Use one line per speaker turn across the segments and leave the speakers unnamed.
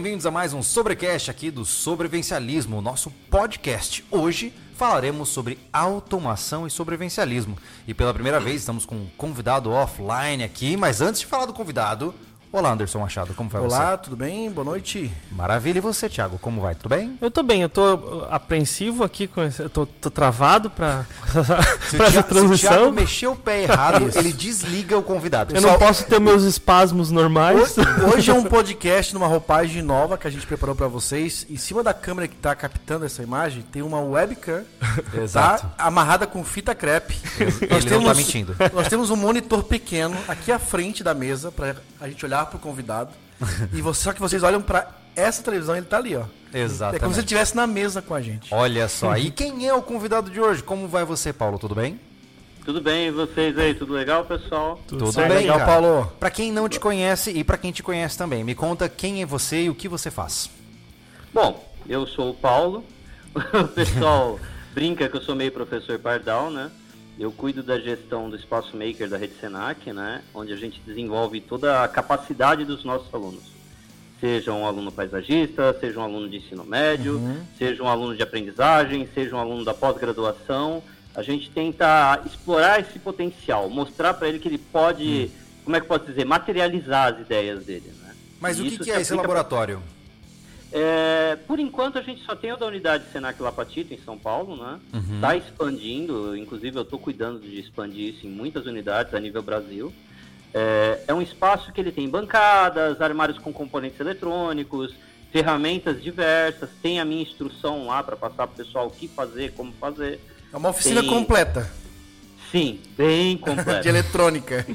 bem-vindos a mais um Sobrecast aqui do Sobrevencialismo, nosso podcast. Hoje falaremos sobre automação e sobrevencialismo. E pela primeira vez estamos com um convidado offline aqui, mas antes de falar do convidado, Olá, Anderson Machado, como vai
Olá,
você?
Olá, tudo bem? Boa noite.
Maravilha. E você, Thiago, como vai? Tudo bem?
Eu tô bem, eu tô apreensivo aqui, com esse, eu tô, tô travado pra, pra essa transição. Se o Thiago
mexeu o pé errado, ele desliga o convidado.
Eu não posso ter meus espasmos normais.
Hoje, hoje é um podcast numa roupagem nova que a gente preparou para vocês. Em cima da câmera que tá captando essa imagem, tem uma webcam
Exato.
Tá, amarrada com fita crepe.
Ele nós temos, não tá mentindo.
Nós temos um monitor pequeno aqui à frente da mesa para a gente olhar olhar pro convidado. e você, só que vocês olham para essa televisão, ele tá ali, ó.
Exato.
É como se ele estivesse na mesa com a gente.
Olha só. E quem é o convidado de hoje? Como vai você, Paulo? Tudo bem?
Tudo bem, e vocês aí? Tudo legal, pessoal?
Tudo, Tudo bem, legal, cara. Paulo. Para quem não te conhece e para quem te conhece também, me conta quem é você e o que você faz.
Bom, eu sou o Paulo. O pessoal brinca que eu sou meio professor Pardal, né? Eu cuido da gestão do Espaço Maker da Rede Senac, né, onde a gente desenvolve toda a capacidade dos nossos alunos. Seja um aluno paisagista, seja um aluno de ensino médio, uhum. seja um aluno de aprendizagem, seja um aluno da pós-graduação. A gente tenta explorar esse potencial, mostrar para ele que ele pode, uhum. como é que pode dizer, materializar as ideias dele. Né?
Mas e o que, que é esse laboratório? Pra...
É, por enquanto a gente só tem o da unidade Senac Lapatito em São Paulo, né? Está uhum. expandindo, inclusive eu estou cuidando de expandir isso em muitas unidades a nível Brasil. É, é, um espaço que ele tem bancadas, armários com componentes eletrônicos, ferramentas diversas, tem a minha instrução lá para passar para o pessoal o que fazer, como fazer.
É uma oficina tem... completa.
Sim, bem completa.
de eletrônica.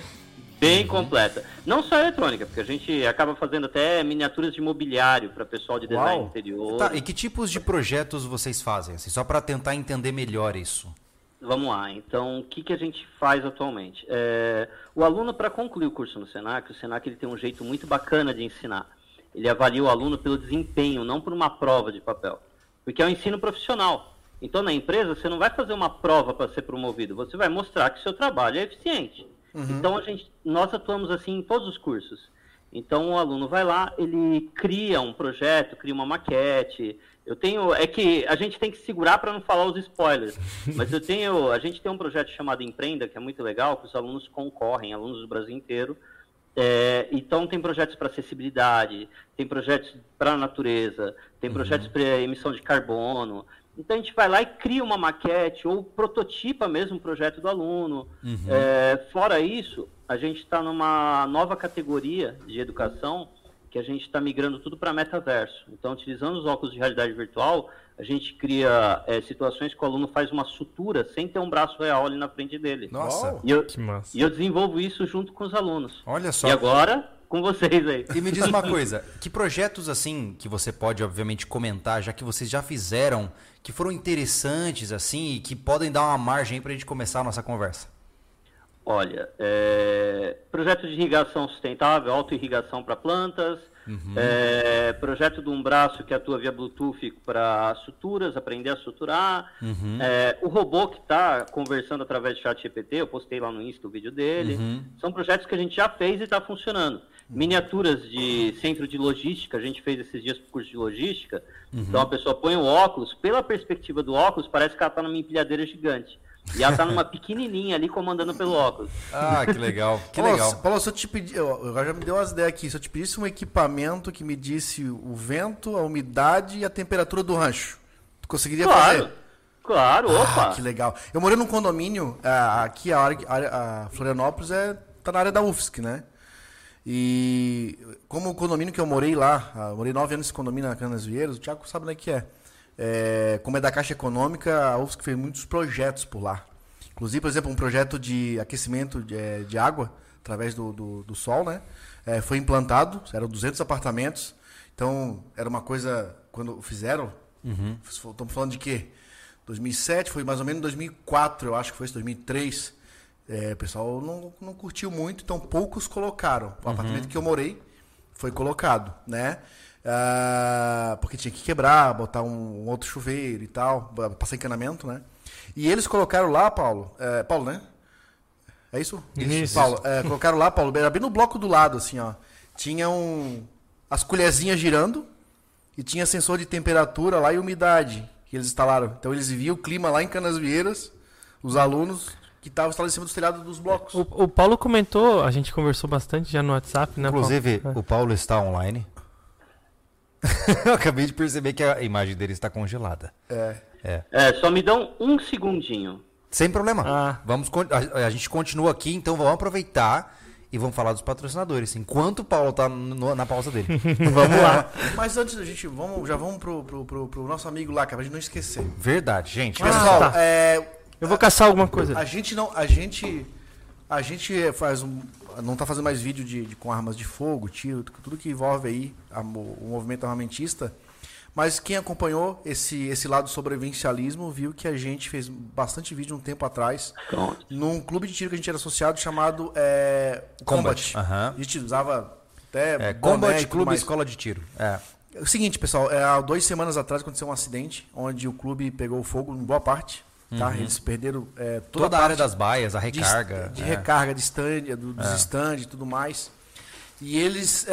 Bem uhum. completa. Não só eletrônica, porque a gente acaba fazendo até miniaturas de mobiliário para pessoal de design Uau. interior.
Tá, e que tipos de projetos vocês fazem? Assim, só para tentar entender melhor isso.
Vamos lá, então o que, que a gente faz atualmente? É, o aluno, para concluir o curso no Senac, o Senac ele tem um jeito muito bacana de ensinar. Ele avalia o aluno pelo desempenho, não por uma prova de papel. Porque é um ensino profissional. Então, na empresa, você não vai fazer uma prova para ser promovido, você vai mostrar que seu trabalho é eficiente. Uhum. Então a gente, nós atuamos assim em todos os cursos. Então o aluno vai lá, ele cria um projeto, cria uma maquete. Eu tenho, é que a gente tem que segurar para não falar os spoilers. Mas eu tenho, a gente tem um projeto chamado Empreenda que é muito legal, que os alunos concorrem, alunos do Brasil inteiro. É, então tem projetos para acessibilidade, tem projetos para a natureza, tem uhum. projetos para emissão de carbono. Então a gente vai lá e cria uma maquete ou prototipa mesmo o projeto do aluno. Uhum. É, fora isso, a gente está numa nova categoria de educação que a gente está migrando tudo para metaverso. Então, utilizando os óculos de realidade virtual, a gente cria é, situações que o aluno faz uma sutura sem ter um braço real ali na frente dele.
Nossa,
e eu, que massa. E eu desenvolvo isso junto com os alunos.
Olha só.
E agora, com vocês aí.
E me diz uma coisa, que projetos assim que você pode obviamente comentar, já que vocês já fizeram, que foram interessantes assim e que podem dar uma margem para a gente começar a nossa conversa?
Olha, é... projeto de irrigação sustentável, auto-irrigação para plantas, uhum. é... projeto de um braço que atua via Bluetooth para suturas, aprender a suturar, uhum. é... o robô que está conversando através de chat GPT, eu postei lá no Insta o vídeo dele, uhum. são projetos que a gente já fez e está funcionando miniaturas de centro de logística, a gente fez esses dias para o curso de logística. Uhum. Então a pessoa põe o óculos, pela perspectiva do óculos, parece que ela está numa empilhadeira gigante. E ela está numa pequenininha ali comandando pelo óculos.
Ah, que legal. Que
Paulo,
legal.
Paulo, se eu te pedir, agora já me deu umas ideias aqui. Se eu te pedisse um equipamento que medisse o vento, a umidade e a temperatura do rancho, tu conseguiria
claro.
fazer?
Claro, ah, opa.
Que legal. Eu morei num condomínio, ah, aqui a, a, a Florianópolis é, tá na área da UFSC, né? E como o condomínio que eu morei lá, ah, eu morei nove anos nesse condomínio na Canas Vieiras, o Thiago sabe onde é que é. é. Como é da Caixa Econômica, a UFSC fez muitos projetos por lá. Inclusive, por exemplo, um projeto de aquecimento de, é, de água através do, do, do sol, né? É, foi implantado, eram 200 apartamentos. Então, era uma coisa, quando fizeram, uhum. estamos falando de quê? 2007, foi mais ou menos 2004, eu acho que foi, 2003 é, o pessoal não, não curtiu muito, então poucos colocaram. O uhum. apartamento que eu morei foi colocado, né? Ah, porque tinha que quebrar, botar um, um, outro chuveiro e tal, passar encanamento, né? E eles colocaram lá, Paulo, é, Paulo, né? É isso?
Isso.
Paulo, é, colocaram lá, Paulo, era bem no bloco do lado, assim, ó. Tinha um, as colherzinhas girando, e tinha sensor de temperatura lá e umidade que eles instalaram. Então eles viam o clima lá em Canasvieiras, os alunos que estavam instalados em cima do telhado dos blocos.
O, o Paulo comentou, a gente conversou bastante já no WhatsApp, né?
Inclusive,
Paulo?
o Paulo está online. Eu acabei de perceber que a imagem dele está congelada.
É.
É.
É, só me dão um segundinho.
Sem problema.
Ah.
Vamos a, a gente continua aqui, então vamos aproveitar e vamos falar dos patrocinadores. Enquanto o Paulo tá no- na pausa dele.
Vamos lá.
Mas antes da gente, vamos, já vamos pro, pro, pro, pro nosso amigo lá, cara, pra gente não esquecer.
Verdade, gente.
Ah,
Pessoal,
tá.
é,
Eu vou caçar alguma coisa.
A gente não. A gente. A gente faz um. Não tá fazendo mais vídeo de, de- com armas de fogo, tiro, tudo que envolve aí a o movimento armamentista. Mas quem acompanhou esse, esse lado sobrevivencialismo viu que a gente fez bastante vídeo um tempo atrás
Pronto.
num clube de tiro que a gente era associado chamado é,
Combat,
Combat.
aham.
A gente usava até.
É,
boné
Combat Clube
mais.
Escola de Tiro. É.
É o seguinte, pessoal, é, há duas semanas atrás aconteceu um acidente onde o clube pegou fogo em boa parte. Tá? Eles perderam é, toda,
Uhum. Toda a área das baias, a
de-
recarga.
De,
é.
recarga de stand, do, dos stand e tudo mais. E eles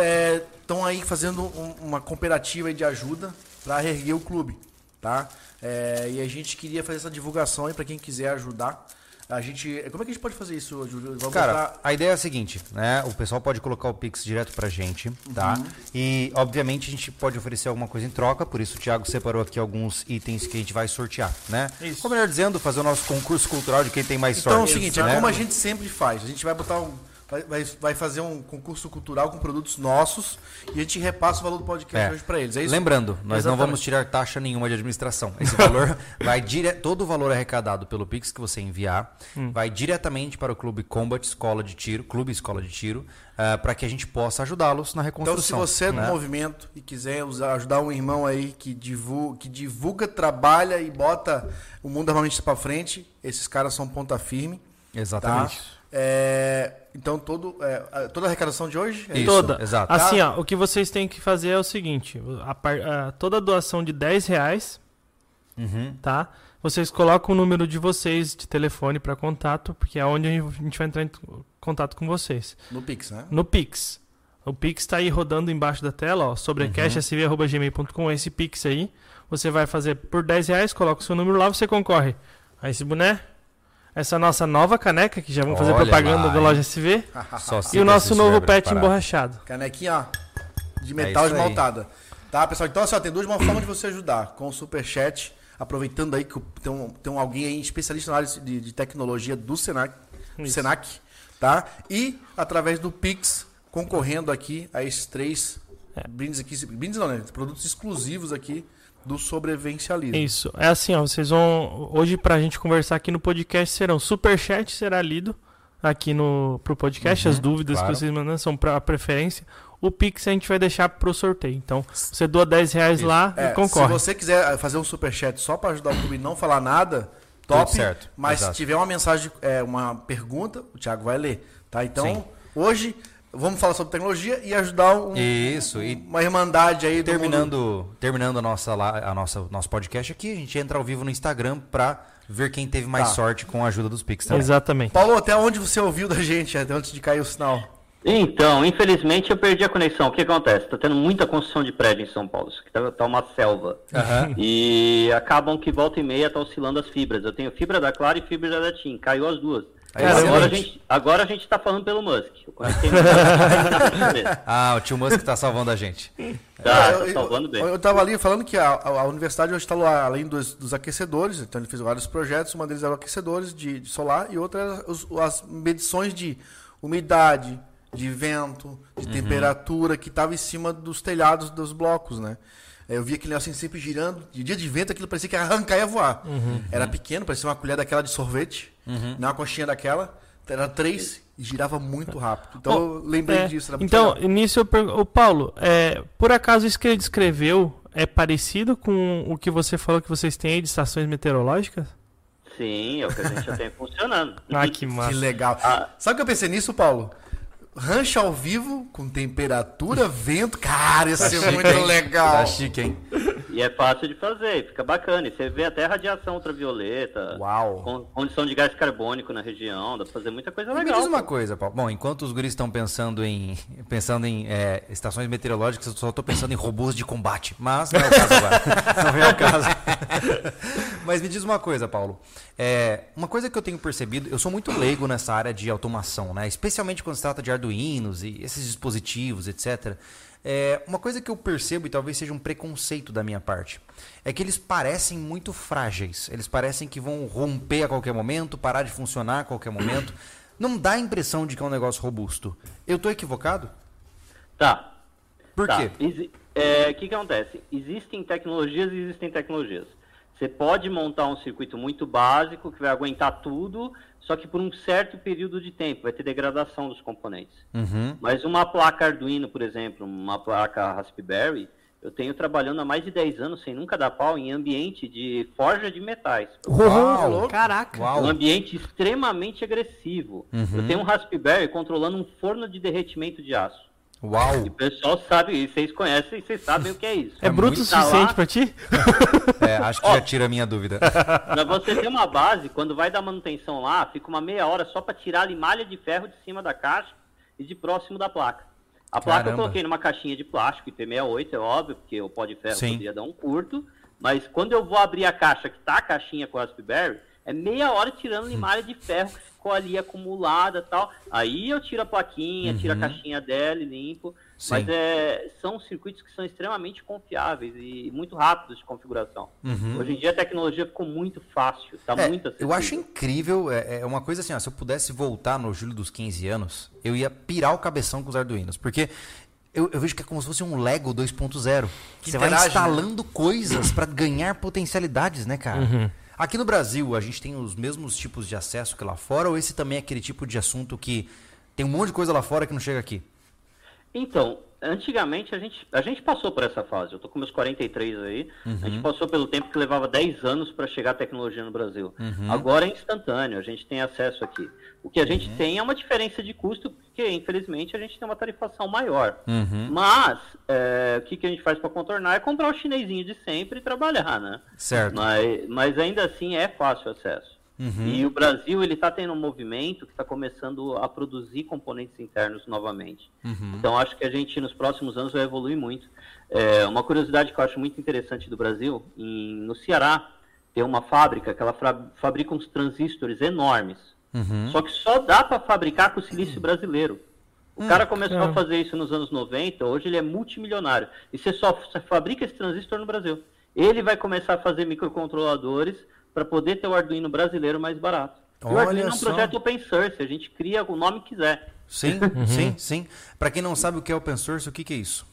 estão aí fazendo um- uma cooperativa de ajuda para reerguer o clube, tá? É, e a gente queria fazer essa divulgação aí para quem quiser ajudar. A gente, como é que a gente pode fazer isso, Júlio? Vamos
Cara,
botar-
a ideia é a seguinte, né? O pessoal pode colocar o Pix direto pra gente, tá?
Uhum.
E, obviamente, a gente pode oferecer alguma coisa em troca, por isso o Thiago separou aqui alguns itens que a gente vai sortear, né?
Isso.
Ou melhor dizendo, fazer o nosso concurso cultural de quem tem mais
Então é o
sorte.
seguinte, é
né?
como a gente sempre faz. A gente vai botar um. Vai, vai, fazer um concurso cultural com produtos nossos e a gente repassa o valor do podcast
É.
hoje para eles. É isso?
Lembrando, nós não
Exatamente.
vamos tirar taxa nenhuma de administração. Esse valor vai dire... todo o valor arrecadado pelo Pix que você enviar
Hum.
vai diretamente para o Clube Combat Escola de Tiro, Clube Escola de Tiro, para que a gente possa ajudá-los na
Então, se
reconstrução.
você é do
né?
movimento e quiser usar- ajudar um irmão aí que divulga, que divulga, trabalha e bota o mundo armamentista para frente, esses caras são ponta firme.
Exatamente.
Tá? É, então, todo, é, a- toda a arrecadação de hoje é
Isso.
Toda.
exato.
Assim, ó, o que vocês têm que fazer é o seguinte: a par- a- toda doação de 10 reais,
Uhum.
tá? Vocês colocam o número de vocês de telefone para contato, porque é onde a gente vai entrar em contato com vocês.
no Pix, né?
No Pix. O Pix tá aí rodando embaixo da tela, ó, sobrecashsv.gmail.com, esse Pix aí. Você vai fazer por 10 reais, coloca o seu número lá, você concorre a esse boné, essa nossa nova caneca, que já vamos fazer
Olha
propaganda
lá,
da loja SV, e o nosso novo pet emborrachado.
Canequinha, ó, de metal
É isso aí.
esmaltada. Tá, pessoal? Então, assim, ó, tem duas uma forma de você ajudar. Com o Superchat, aproveitando aí que tem um, tem um alguém aí especialista na área de, de tecnologia do Senac, do. Senac, tá? E através do Pix, concorrendo aqui a esses três
É.
brindes aqui. Brindes não, né? Produtos exclusivos aqui do sobrevivencialismo.
Isso. É assim, ó, vocês vão hoje pra gente conversar aqui no podcast serão superchat será lido aqui no pro podcast, as dúvidas
claro.
que vocês mandam são para preferência. O Pix a gente vai deixar pro sorteio. Então, você doa 10 reais
Isso.
lá
É,
e concorre.
Se você quiser fazer um superchat só para ajudar o clube e não falar nada, top.
Tudo certo,
Mas
exato.
se tiver uma mensagem, é, uma pergunta, o Thiago vai ler. Tá? Então,
Sim.
hoje, vamos falar sobre tecnologia e ajudar um,
Isso, e
uma irmandade aí
terminando, terminando a nossa, lá- a nossa, nosso podcast aqui, a gente entra ao vivo no Instagram pra ver quem teve mais
Tá.
sorte com a ajuda dos Pix também.
Exatamente.
Paulo, até onde você ouviu da gente, até antes de cair o sinal?
Então, infelizmente eu perdi a conexão. O que acontece? Tá tendo muita construção de prédio em São Paulo. Isso aqui tá, tá uma selva.
Aham.
E acabam que volta e meia tá oscilando as fibras. Eu tenho fibra da Clara e fibra da TIM. Caiu as duas.
Aí,
agora, a gente, agora a gente tá falando pelo Musk.
Ah, o tio Musk tá salvando a gente.
Tá,
eu,
tá salvando bem.
Eu, eu tava ali falando que a, a- a universidade hoje está lá, além dos, dos aquecedores, então ele fez vários projetos, uma deles era aquecedores de, de solar e outra era os- as medições de umidade, de vento, de
Uhum.
temperatura que estava em cima dos telhados dos blocos, né? Eu via aquele assim sempre girando, de dia de vento aquilo parecia que ia arrancar e ia voar.
Uhum.
Era pequeno, parecia uma colher daquela de sorvete, não uma coxinha daquela, era três e girava muito rápido. Então
Bom,
eu lembrei
É,
disso. Era muito
então,
legal.
nisso eu pergunto. Ô, Paulo, é, por acaso isso que ele descreveu é parecido com o que você falou que vocês têm aí de estações meteorológicas?
Sim, é o que a gente já tem funcionando.
Ah, que
Que
massa.
legal.
Ah.
Sabe o que eu pensei nisso, Paulo? Rancho ao vivo, com temperatura, vento. Cara, ia ser muito
Tá
legal.
chique, hein?
E é fácil de fazer, fica bacana. E você vê até radiação ultravioleta,
Uau.
con- condição de gás carbônico na região, dá pra fazer muita coisa
Me
legal.
diz uma
pô.
coisa, Paulo. Bom, enquanto os guris estão pensando em pensando em é, estações meteorológicas, eu só tô pensando em robôs de combate. Mas não é o caso agora. não vem ao caso. Mas me diz uma coisa, Paulo. É, uma coisa que eu tenho percebido, eu sou muito leigo nessa área de automação, né? Especialmente quando se trata de arduinos e esses dispositivos, etc. É, uma coisa que eu percebo, e talvez seja um preconceito da minha parte, é que eles parecem muito frágeis. Eles parecem que vão romper a qualquer momento, parar de funcionar a qualquer momento. Não dá a impressão de que é um negócio robusto. Eu tô equivocado?
Tá.
Por
Tá.
quê?
Exi- é, O que, que acontece? Existem tecnologias e existem tecnologias. Você pode montar um circuito muito básico que vai aguentar tudo, só que por um certo período de tempo, vai ter degradação dos componentes.
Uhum.
Mas uma placa Arduino, por exemplo, uma placa Raspberry, eu tenho trabalhando há mais de 10 anos sem nunca dar pau em ambiente de forja de metais.
Uau!
Caraca.
Uau!
Um ambiente extremamente agressivo. Eu tenho um Raspberry controlando um forno de derretimento de aço.
Uau!
E o pessoal sabe, e vocês conhecem, e vocês sabem o que é isso.
É, bruto o
lá.
suficiente pra ti?
É, acho que já tira a minha dúvida.
Pra você ter uma base, quando vai dar manutenção lá, fica uma meia hora só para tirar a limalha de ferro de cima da caixa e de próximo da placa. A placa
Caramba.
eu coloquei numa caixinha de plástico IP68, é óbvio, porque o pó de ferro
Sim.
poderia dar um curto, mas quando eu vou abrir a caixa, que tá a caixinha com a Raspberry, é meia hora tirando limalha de ferro que ficou ali acumulada e tal. Aí eu tiro a plaquinha, tiro a caixinha dela e limpo.
Uhum. Sim.
Mas é, são circuitos que são extremamente confiáveis e muito rápidos de configuração. Hoje em dia a tecnologia ficou muito fácil, está
Uhum. É,
muito acessível.
eu acho incrível, é, é uma coisa assim, ó, se eu pudesse voltar no julho dos 15 anos, eu ia pirar o cabeção com os Arduinos, porque eu, eu vejo que é como se fosse um Lego 2.0.
Que
Você vai
interage,
instalando coisas para ganhar potencialidades, né, cara? Aqui no Brasil, a gente tem os mesmos tipos de acesso que lá fora, ou esse também é aquele tipo de assunto que tem um monte de coisa lá fora que não chega aqui?
Então, antigamente a gente, a gente passou por essa fase. Eu tô com meus 43 aí. A gente passou pelo tempo que levava 10 anos para chegar a tecnologia no Brasil. Agora é instantâneo, a gente tem acesso aqui. O que a gente tem é uma diferença de custo, porque infelizmente a gente tem uma tarifação maior. Mas é, o que, que a gente faz para contornar é comprar o chinesinho de sempre e trabalhar, né?
Certo.
Mas, mas ainda assim é fácil o acesso. E o Brasil ele está tendo um movimento que está começando a produzir componentes internos novamente. Então acho que a gente nos próximos anos vai evoluir muito. É, uma curiosidade que eu acho muito interessante do Brasil, em- no Ceará tem uma fábrica que ela fabrica uns transistores enormes. Só que só dá para fabricar com silício brasileiro. O cara começou a
caramba.
fazer isso nos anos 90, hoje ele é multimilionário. E você só fabrica esse transistor no Brasil. Ele vai começar a fazer microcontroladores para poder ter o Arduino brasileiro mais barato. E o
Olha
Arduino é um
só.
projeto open source, a gente cria o nome que quiser.
Sim, sim, sim. Para quem não sabe o que é open source, o que, que é isso?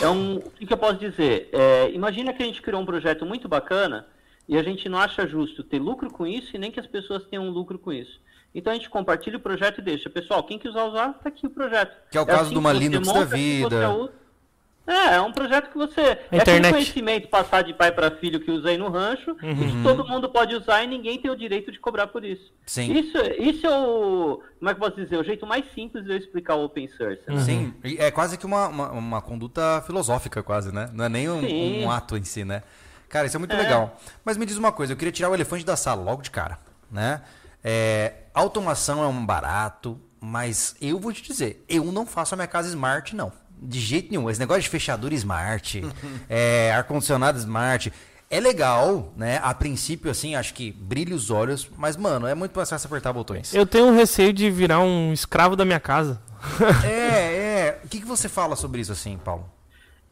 É um, o que, que eu posso dizer? É, imagina que a gente criou um projeto muito bacana e a gente não acha justo ter lucro com isso e nem que as pessoas tenham lucro com isso. Então a gente compartilha o projeto e deixa. Pessoal, quem quiser usar, tá aqui o projeto.
Que é o caso
assim
do uma Linux
monta,
da
que
vida.
você usa. É, é um projeto que você. É aquele
internet.
conhecimento passar de pai para filho que usei no rancho e
Uhum.
que todo mundo pode usar e ninguém tem o direito de cobrar por isso.
Sim.
Isso, isso é o. Como é que eu posso dizer? O jeito mais simples de eu explicar o open source. né?
Sim, é quase que uma, uma, uma conduta filosófica, quase, né? Não é nem um, um ato em si, né? Cara, isso é muito
É.
legal. Mas me diz uma coisa, eu queria tirar o elefante da sala logo de cara, né? É, automação é um barato, mas eu vou te dizer, eu não faço a minha casa smart, não. De jeito nenhum. Esse negócio de fechadura smart, é, ar-condicionado smart, é legal, né? A princípio, assim, acho que brilha os olhos, mas, mano, é muito mais fácil apertar botões.
Eu tenho um receio de virar um escravo da minha casa.
É, é. O que, que você fala sobre isso, assim, Paulo?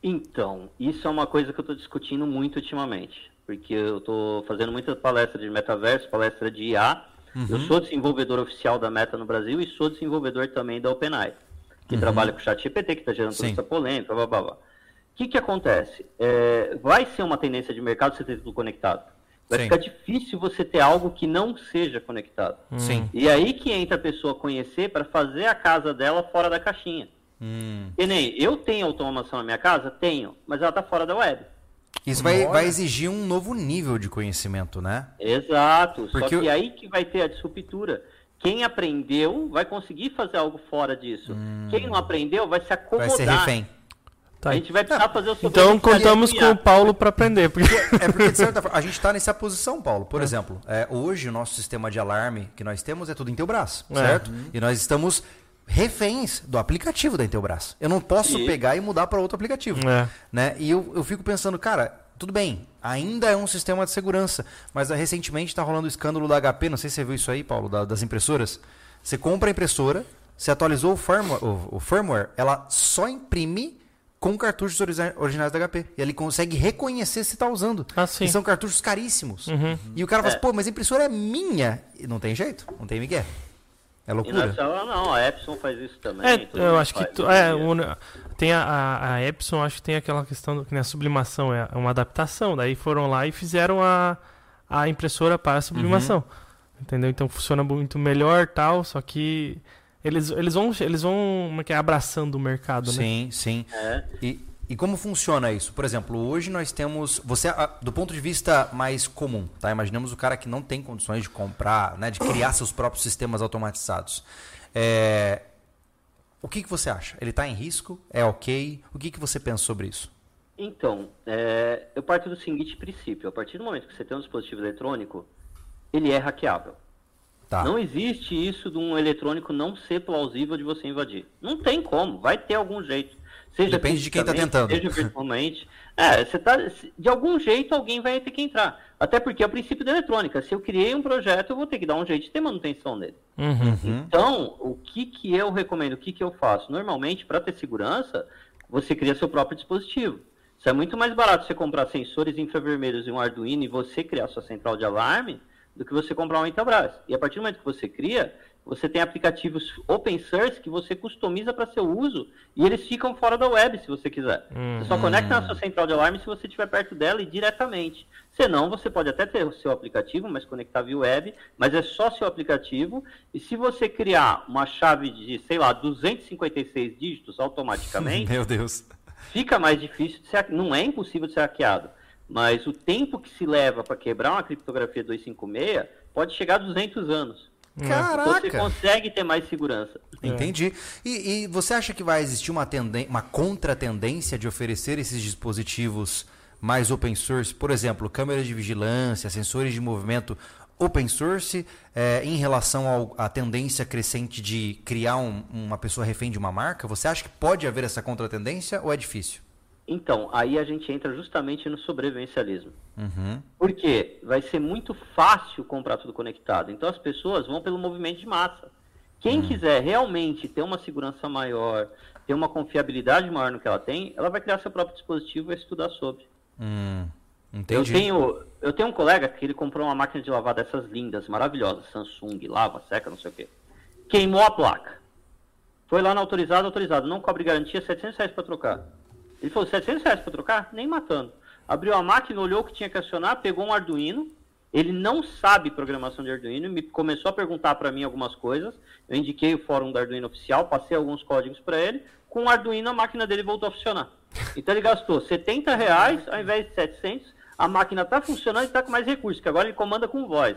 Então, isso é uma coisa que eu estou discutindo muito ultimamente, porque eu estou fazendo muita palestra de metaverso, palestra de IA. Eu sou desenvolvedor oficial da Meta no Brasil e sou desenvolvedor também da OpenAI, que trabalha com o ChatGPT, que está gerando toda
Sim.
essa polêmica, blá, blá, blá. O que, que acontece? É, vai ser uma tendência de mercado você ter tudo conectado. Vai
Sim.
ficar difícil você ter algo que não seja conectado.
Sim.
E aí que entra a pessoa conhecer para fazer a casa dela fora da caixinha.
Hum.
E nem eu tenho automação na minha casa? Tenho, mas ela está fora da web.
Isso vai, vai exigir um novo nível de conhecimento, né?
Exato.
Porque
Só
eu-
que aí que vai ter a disruptura. Quem aprendeu vai conseguir fazer algo fora disso. Quem não aprendeu vai se
Hum. Vai
acomodar.
ser refém.
Tá.
A gente vai precisar fazer o
Então contamos com o Paulo para aprender. Porque...
É porque, de certa forma, a gente está nessa posição, Paulo. Por exemplo, é, hoje o nosso sistema de alarme que nós temos é tudo Intelbras,
É.
certo? E nós estamos reféns do aplicativo da Intelbras. Eu não posso pegar e mudar para outro aplicativo.
É.
Né? E eu, eu fico pensando, cara, tudo bem, ainda é um sistema de segurança, mas ah, recentemente está rolando o escândalo da HP, não sei se você viu isso aí, Paulo, da- das impressoras. Você compra a impressora, você atualizou o firmware, o, o firmware, ela só imprime com cartuchos origi- originais da HP. E ele consegue reconhecer se está usando.
Ah, sim.
E são cartuchos caríssimos.
Uhum.
E o cara fala
É.
assim, pô, mas a impressora é minha. E não tem jeito, não tem migué. É
E
loucura.
é só- não, a Epson faz isso também.
É, eu acho que tu- é, tem a, a, a Epson, acho que tem aquela questão do, que nem a sublimação, é uma adaptação. Daí foram lá e fizeram a, a impressora para a sublimação.
Uhum.
Entendeu? Então funciona muito melhor tal, só que eles, eles vão eles vão como é que é, abraçando o mercado, né?
Sim, sim.
É.
E, e como funciona isso? Por exemplo, hoje nós temos. Você, ah, do ponto de vista mais comum, tá? Imaginemos o cara que não tem condições de comprar, né? De criar seus próprios sistemas automatizados. É, o que, que você acha? Ele está em risco? É ok? O que, que você pensa sobre isso?
Então, é, eu parto do seguinte princípio: a partir do momento que você tem um dispositivo eletrônico, ele é hackeável.
Tá.
Não existe isso de um eletrônico não ser plausível de você invadir. Não tem como, vai ter algum jeito. Seja
Depende de quem tá
fisicamente,
tentando.
Seja virtualmente. É, você tá, de algum jeito alguém vai ter que entrar. Até porque é o princípio da eletrônica. Se eu criei um projeto, eu vou ter que dar um jeito de ter manutenção nele.
Uhum.
Então, o que, que eu recomendo, o que, que eu faço? Normalmente, para ter segurança, você cria seu próprio dispositivo. Isso é muito mais barato você comprar sensores infravermelhos e um Arduino e você criar sua central de alarme do que você comprar um Intelbras. E a partir do momento que você cria, você tem aplicativos open source que você customiza para seu uso e eles ficam fora da web se você quiser. Você só conecta na sua central de alarme se você estiver perto dela e diretamente. Senão, você pode até ter o seu aplicativo, mas conectar via web, mas é só seu aplicativo. E se você criar uma chave de, sei lá, 256 dígitos automaticamente,
Meu Deus.
fica mais difícil de ser. Não é impossível de ser hackeado. Mas o tempo que se leva para quebrar uma criptografia 256 pode chegar a 200 anos. Então você
Caraca!
consegue ter mais segurança.
Entendi. E, e você acha que vai existir uma, tenden uma contratendência de oferecer esses dispositivos mais open source? Por exemplo, câmeras de vigilância, sensores de movimento open source, eh, em relação à tendência crescente de criar um- uma pessoa refém de uma marca? Você acha que pode haver essa contratendência ou é difícil?
Então, aí a gente entra justamente no sobrevivencialismo.
Uhum.
Porque vai ser muito fácil comprar tudo conectado. Então as pessoas vão pelo movimento de massa. Quem quiser realmente ter uma segurança maior, ter uma confiabilidade maior no que ela tem, ela vai criar seu próprio dispositivo e vai estudar sobre.
Hum,
Eu tenho, eu tenho um colega que ele comprou uma máquina de lavar dessas lindas, maravilhosas, Samsung, lava, seca, não sei o quê. Queimou a placa. Foi lá na autorizada, autorizado. Não cobre garantia, 700 reais para trocar. Ele falou, 700 reais para trocar? Nem matando. Abriu a máquina, olhou o que tinha que acionar, pegou um Arduino. Ele não sabe programação de Arduino, me começou a perguntar para mim algumas coisas. Eu indiquei o fórum do Arduino oficial, passei alguns códigos para ele. Com o Arduino, a máquina dele voltou a funcionar. Então ele gastou 70 reais ao invés de 700. A máquina está funcionando e está com mais recursos, que agora ele comanda com voz.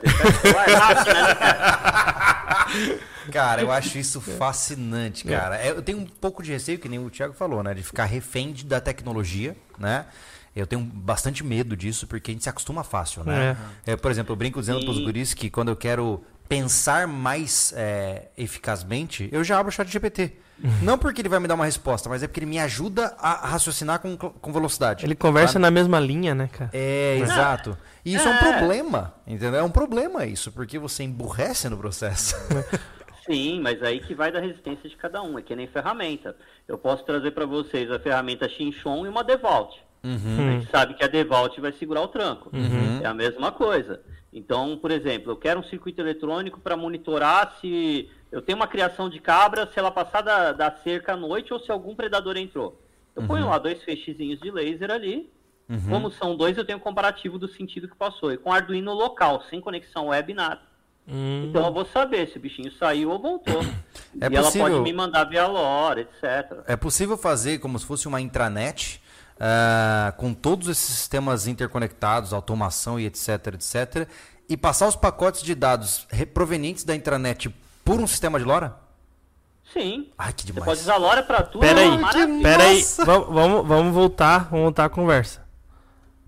Rápido, né?
Cara, eu acho isso fascinante, cara. É, Eu tenho um pouco de receio, que nem o Thiago falou, né? De ficar refém da tecnologia, né? Eu tenho bastante medo disso, porque a gente se acostuma fácil, né? É, por exemplo, eu brinco dizendo
Sim.
pros guris que quando eu quero pensar mais é, eficazmente, eu já abro o chat GPT. Não porque ele vai me dar uma resposta, mas é porque ele me ajuda a raciocinar com, com velocidade.
Ele conversa
sabe?
na mesma linha, né, cara?
É, exato. E isso é. um
É.
problema, entendeu? É um problema isso, porque você emburrece no processo.
Sim, mas aí que vai da resistência de cada um, é que nem ferramenta. Eu posso trazer para vocês a ferramenta Xinchon e uma DeVault. A gente sabe que a DeVault vai segurar o tranco. É a mesma coisa. Então, por exemplo, eu quero um circuito eletrônico para monitorar se eu tenho uma criação de cabra, se ela passar da, da cerca à noite ou se algum predador entrou. Eu ponho lá dois feixezinhos de laser ali. Como são dois, eu tenho um comparativo do sentido que passou. E com Arduino local, sem conexão web, nada.
Hum,
Então eu vou saber se o bichinho saiu ou voltou.
É
e ela
possível-
pode me mandar via LOR, etc.
É possível fazer como se fosse uma intranet ah, com todos esses sistemas interconectados, automação e etc, etc, e passar os pacotes de dados provenientes da intranet por um sistema de LoRa?
Sim.
Ai, que
Você
demais.
pode usar LoRa pra tudo.
Pera
é
aí,
uma maravilha.
pera aí.
Nossa.
Vamos, vamos, voltar, vamos voltar a conversa.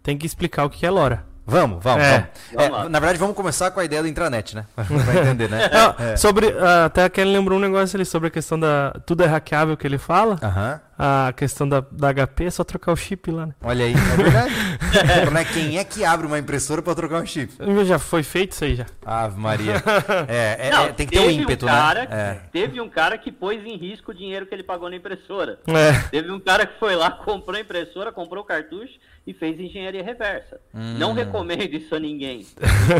Tem que explicar o que é LoRa.
Vamos, vamos,
É.
vamos. É, na verdade, vamos começar com a ideia do intranet, né? Vai entender, né?
Não, Sobre, ah, até a Kelly lembrou um negócio ali sobre a questão da. Tudo é hackeável que ele fala.
Aham.
A questão da, da HP é só trocar o chip lá, né?
Olha aí, é verdade. Né, Quem é que abre uma impressora pra trocar um chip?
Já foi feito isso aí já.
Ave Maria. É, é,
Não,
é, tem que ter um ímpeto,
cara,
né? É.
Teve um cara que pôs em risco o dinheiro que ele pagou na impressora.
É.
Teve um cara que foi lá, comprou a impressora, comprou o cartucho e fez engenharia reversa. Não recomendo isso a ninguém.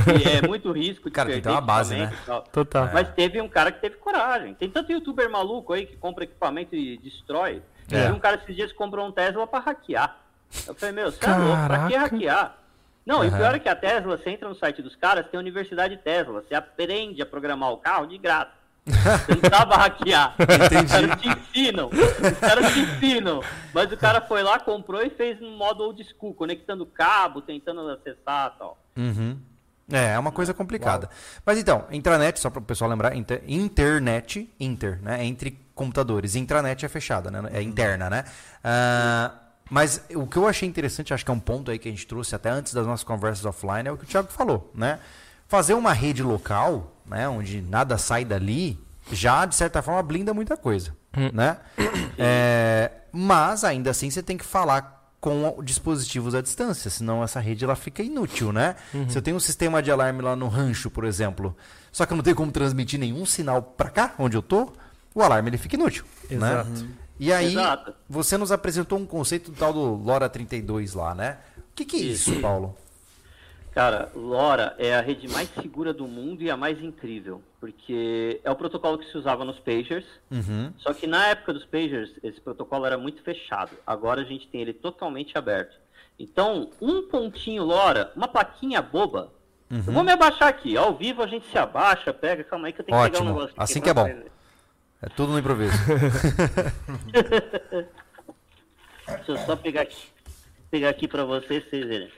porque é muito risco de
Cara, tem que ter
perder
uma base, né?
tal.
Total.
Mas teve um cara que teve coragem. Tem tanto youtuber maluco aí que compra equipamento e destrói.
É.
Um cara esses dias comprou um Tesla pra hackear. Eu falei, meu, você é louco, pra que
Caraca.
hackear? Não, e o
Aham.
pior é que a Tesla, você entra no site dos caras, tem a Universidade Tesla. Você aprende a programar o carro de graça. Você não precisava hackear. Os caras te ensinam. Os caras te ensinam. Mas o cara foi lá, comprou e fez no modo old school, conectando cabo, tentando acessar e tal.
Uhum. É, é uma coisa complicada. Mas então, intranet, só para o pessoal lembrar, inter- internet, inter, né? Entre computadores. Intranet é fechada, né? É interna, né? Ah, mas o que eu achei interessante, acho que é um ponto aí que a gente trouxe até antes das nossas conversas offline, é o que o Thiago falou, né? Fazer uma rede local, né? Onde nada sai dali, já, de certa forma, blinda muita coisa, né? É, mas, ainda assim, você tem que falar com dispositivos à distância, senão essa rede ela fica inútil, né? Se eu tenho um sistema de alarme lá no rancho, por exemplo, só que eu não tenho como transmitir nenhum sinal para cá, onde eu tô, o alarme ele fica inútil,
Exato.
né? E aí,
Exato.
você nos apresentou um conceito do tal do LoRa 32 lá, né? O que, que é isso, Paulo?
Cara, LoRa é a rede mais segura do mundo e a mais incrível, porque é o protocolo que se usava nos pagers,
Uhum.
só que na época dos pagers esse protocolo era muito fechado. Agora a gente tem ele totalmente aberto. Então, um pontinho LoRa, uma plaquinha boba.
Uhum.
Eu vou me abaixar aqui. Ao vivo a gente se abaixa, pega, calma aí que eu tenho que pegar
Ótimo.
um negócio. aqui
Assim que é bom.
vocês.
É tudo no improviso.
Deixa eu só pegar aqui. Pegar aqui pra vocês, vocês verem.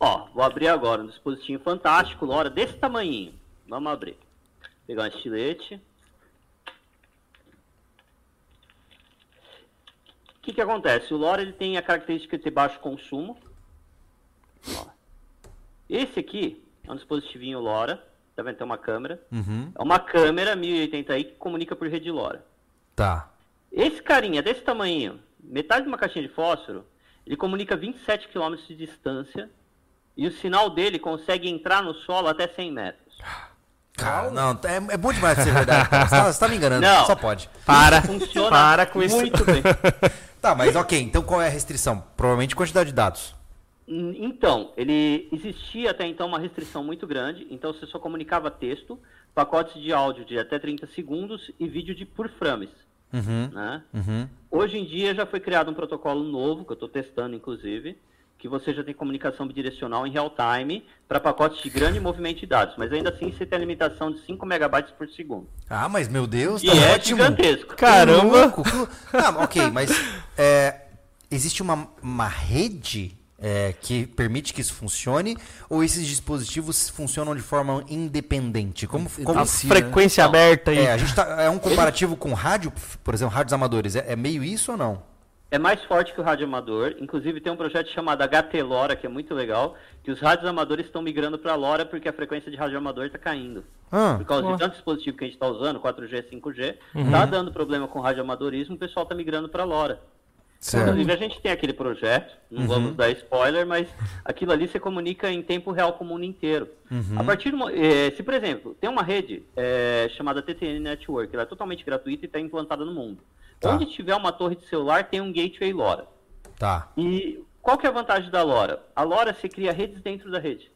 Ó, vou abrir agora um dispositivo fantástico, LoRa, desse tamanhinho. Vamos abrir. Pegar um estilete. O que que acontece? O LoRa ele tem a característica de ter baixo consumo. Esse aqui é um dispositivinho LoRa. Tá vendo? Tem uma câmera.
Uhum.
É uma câmera 1080i que comunica por rede LoRa.
Tá.
Esse carinha desse tamanho, metade de uma caixinha de fósforo, ele comunica 27 km de distância e o sinal dele consegue entrar no solo até 100 metros.
Cara, não, é, é bom demais pra ser verdade. Você tá, você tá me enganando,
Não.
só pode.
Para.
Funciona
Para com isso.
muito bem.
Tá, mas ok, então qual é a restrição? Provavelmente quantidade de dados.
Hum, Então, ele existia até então uma restrição muito grande, então você só comunicava texto, pacotes de áudio de até 30 segundos e vídeo de por frames.
Uhum,
Né?
uhum.
Hoje em dia já foi criado um protocolo novo, que eu estou testando inclusive, que você já tem comunicação bidirecional em real time para pacotes de grande movimento de dados, mas ainda assim você tem a limitação de 5 megabytes por segundo.
Ah, mas meu Deus,
E
tá
é
ótimo.
gigantesco.
Caramba!
Ah, ok, mas é, existe uma, uma rede é, que permite que isso funcione ou esses dispositivos funcionam de forma independente? Como, como
A frequência
Não.
aberta aí.
é, a gente tá, é um comparativo com rádio, por exemplo, rádios amadores. É, é meio isso ou não?
É mais forte que o rádio amador. Inclusive tem um projeto chamado HT Lora, que é muito legal, que os rádios amadores estão migrando para Lora porque a frequência de rádio amador está caindo.
Ah,
Por causa
Ó.
de tanto dispositivo que a gente está usando, 4G, 5G, tá dando problema com rádio amadorismo, o pessoal está migrando para Lora.
Certo.
Inclusive a gente tem aquele projeto, não vamos dar spoiler, mas aquilo ali você comunica em tempo real com o mundo inteiro. A partir do, eh, se por exemplo, tem uma rede eh, chamada TTN Network, ela é totalmente gratuita e está implantada no mundo.
Tá.
Onde tiver uma torre de celular tem um gateway LoRa.
Tá.
E qual que é a vantagem da LoRa? A LoRa você cria redes dentro da rede.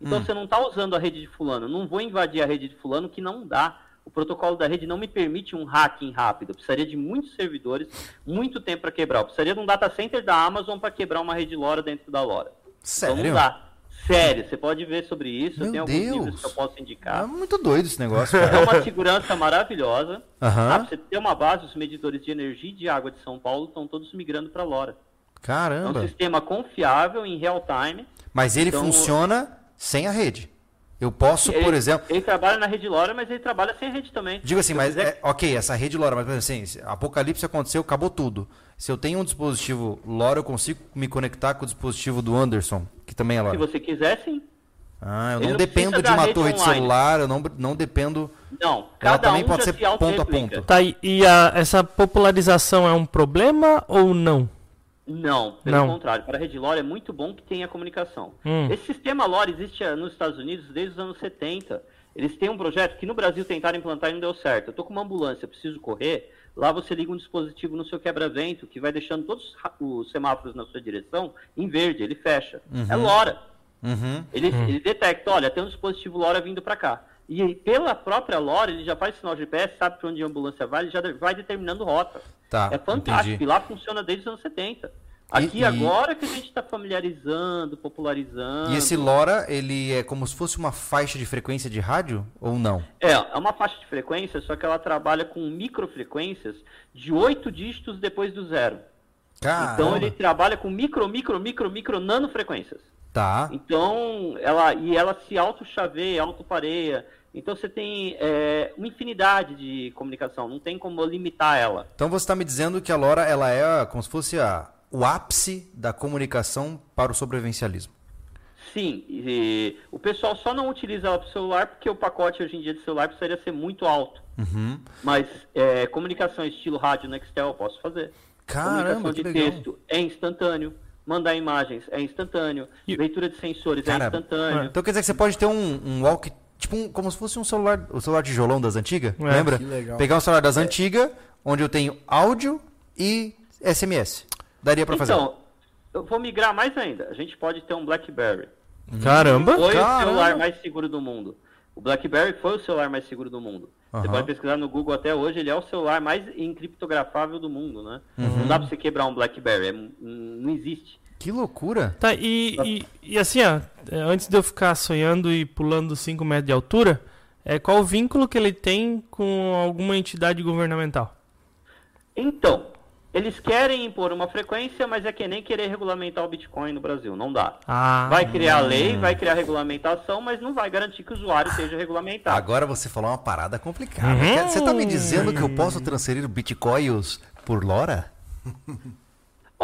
Então
Hum.
você não está usando a rede de fulano. Não vou invadir a rede de fulano que não dá. O protocolo da rede não me permite um hacking rápido. Eu precisaria de muitos servidores, muito tempo para quebrar. Eu precisaria de um data center da Amazon para quebrar uma rede LoRa dentro da LoRa. Então
Sério?
não dá. Sério, você pode ver sobre isso.
Meu
eu tenho
Deus.
alguns livros que eu posso
É
indicar.
muito doido esse negócio,
É
cara.
uma segurança maravilhosa. Tá? Pra você ter uma base, os medidores de energia e de água de São Paulo estão todos migrando para LoRa. É um
Caramba.
sistema confiável em real time.
Mas ele
Então,
funciona sem a rede. Eu posso,
Ele-
por exemplo.
Ele trabalha na rede LoRa, mas ele trabalha sem rede também.
Digo assim,
Se
mas
quiser-
é, ok, essa rede LoRa, mas por exemplo, assim, se apocalipse aconteceu, acabou tudo. Se eu tenho um dispositivo LoRa, eu consigo me conectar com o dispositivo do Anderson, que também é
Se
LoRa.
você quiser, sim.
Ah, eu não
não
dependo de uma torre de
online.
celular, eu não, não dependo.
Não,
Ela
cada
também
um
pode
já
ser
se
ponto a ponto.
Tá, e, e a- essa popularização é um problema ou não?
Não, pelo
Não.
contrário. Para a rede LoRa é muito bom que tenha comunicação.
Hum.
Esse sistema LoRa existe ah, nos Estados Unidos desde os anos 70. Eles têm um projeto que no Brasil tentaram implantar e não deu certo. Eu estou com uma ambulância, preciso correr. Lá você liga um dispositivo no seu quebra-vento que vai deixando todos os semáforos na sua direção em verde, ele fecha. É LoRa.
Uhum.
Ele, ele detecta, olha, tem um dispositivo LoRa vindo para cá. E pela própria LoRa, ele já faz sinal GPS, sabe para onde a ambulância vai, ele já de- vai determinando rota.
Tá,
é fantástico.
entendi.
E lá funciona desde os anos 70. Aqui
e-
agora que a gente está familiarizando, popularizando.
E esse LoRa, ele é como se fosse uma faixa de frequência de rádio ou não?
É, é uma faixa de frequência, só que ela trabalha com microfrequências de oito dígitos depois do zero.
Caramba.
Então ele trabalha com micro, micro, micro, micro nanofrequências.
Tá.
Então, ela e ela se auto-chaveia, auto-pareia. Então você tem é, uma infinidade de comunicação, não tem como limitar ela.
Então você está me dizendo que a LoRa ela é como se fosse a, o ápice da comunicação para o sobrevivencialismo.
Sim, e o pessoal só não utiliza ela para o celular porque o pacote hoje em dia de celular precisaria ser muito alto.
Uhum.
Mas é, comunicação estilo rádio Nextel eu posso fazer.
Caramba,
comunicação de
legal.
texto é instantâneo. Mandar imagens é instantâneo.
E-
Leitura de sensores
Cara,
é instantâneo.
Então quer dizer que você pode ter um, um walk, tipo um- como se fosse um celular, o celular tijolão das antigas,
É,
lembra?
que legal.
Pegar um celular das antigas, onde eu tenho áudio e SMS. Daria pra fazer.
Então, eu vou migrar mais ainda. A gente pode ter um BlackBerry.
Caramba!
Foi
Caramba.
o celular mais seguro do mundo. O BlackBerry foi o celular mais seguro do mundo. Você
Aham.
pode pesquisar no Google até hoje, ele é o celular mais encriptografável do mundo, né? Não dá pra você quebrar um BlackBerry, é- não existe.
Que loucura.
Tá, e, e, e assim, ó, é, antes de eu ficar sonhando e pulando 5 metros de altura, é, qual o vínculo que ele tem com alguma entidade governamental?
Então, eles querem impor uma frequência, mas é que nem querer regulamentar o Bitcoin no Brasil, não dá.
Ah,
Vai criar lei, vai criar regulamentação, mas não vai garantir que o usuário seja regulamentado.
Agora você falou uma parada complicada. Você tá me dizendo que eu posso transferir bitcoins por LoRa?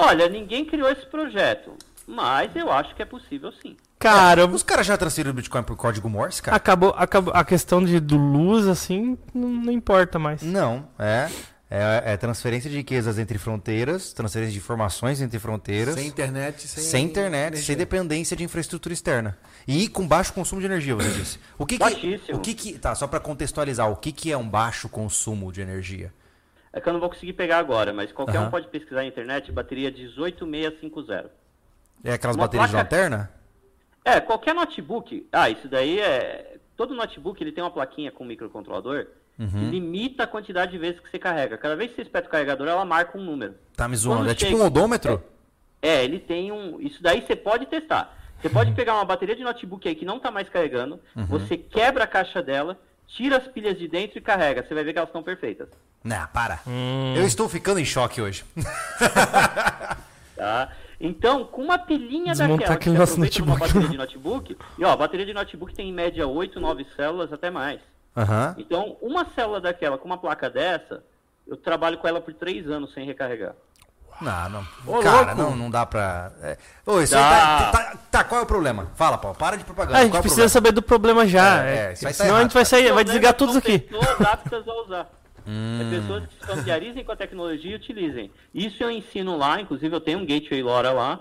Olha, ninguém criou esse projeto, mas eu acho que é possível sim.
cara,
Os caras já transferiram bitcoin por código Morse, cara?
acabou, acabou a questão de, do luz, assim, não, não importa mais.
Não, é, é. É transferência de riquezas entre fronteiras, transferência de informações entre fronteiras.
Sem internet, sem,
Sem internet,
energia.
sem dependência de infraestrutura externa. E com baixo consumo de energia, você disse. O que que,
Baixíssimo.
o que, que tá, só para contextualizar, o que que é um baixo consumo de energia?
É que eu não vou conseguir pegar agora, mas qualquer
Aham.
um pode pesquisar na internet, bateria 18650.
É aquelas
Uma
baterias
placa-
de lanterna?
É, qualquer notebook. Ah, isso daí é. Todo notebook ele tem uma plaquinha com microcontrolador
Uhum.
que limita a quantidade de vezes que você carrega. Cada vez que você espeta o carregador, ela marca um número.
Tá me zoando,
Quando
é tipo
chega-
um odômetro?
É, ele tem um. Isso daí você pode testar. Você
Uhum.
pode pegar uma bateria de notebook aí que não tá mais carregando, você quebra a caixa dela, tira as pilhas de dentro e carrega. Você vai ver que elas estão perfeitas.
Não, para.
Hum.
Eu estou ficando em choque hoje.
Tá? Então, com uma pilhinha
Desmontar
daquela
aquele
que
nosso
você aproveita numa
notebook.
bateria de notebook, e ó, a bateria de notebook tem em média 8, 9 células, até mais.
Aham.
Então, uma célula daquela com uma placa dessa, eu trabalho com ela por 3 anos sem recarregar.
Não, não.
Ô,
Cara,
louco.
não, não dá pra. É... Ô, isso
Dá.
tá, tá- tá, qual é o problema? Fala, Paulo, para de propaganda.
Ah, a gente
qual é o
precisa
problema?
saber do problema já.
É,
é.
é, isso aí tá
Senão a
errado,
gente vai sair, vai desligar todos aqui.
pessoas aptas a usar.
Hum.
É pessoas que se familiarizem com a tecnologia e utilizem. Isso eu ensino lá, inclusive eu tenho um gateway LoRa lá.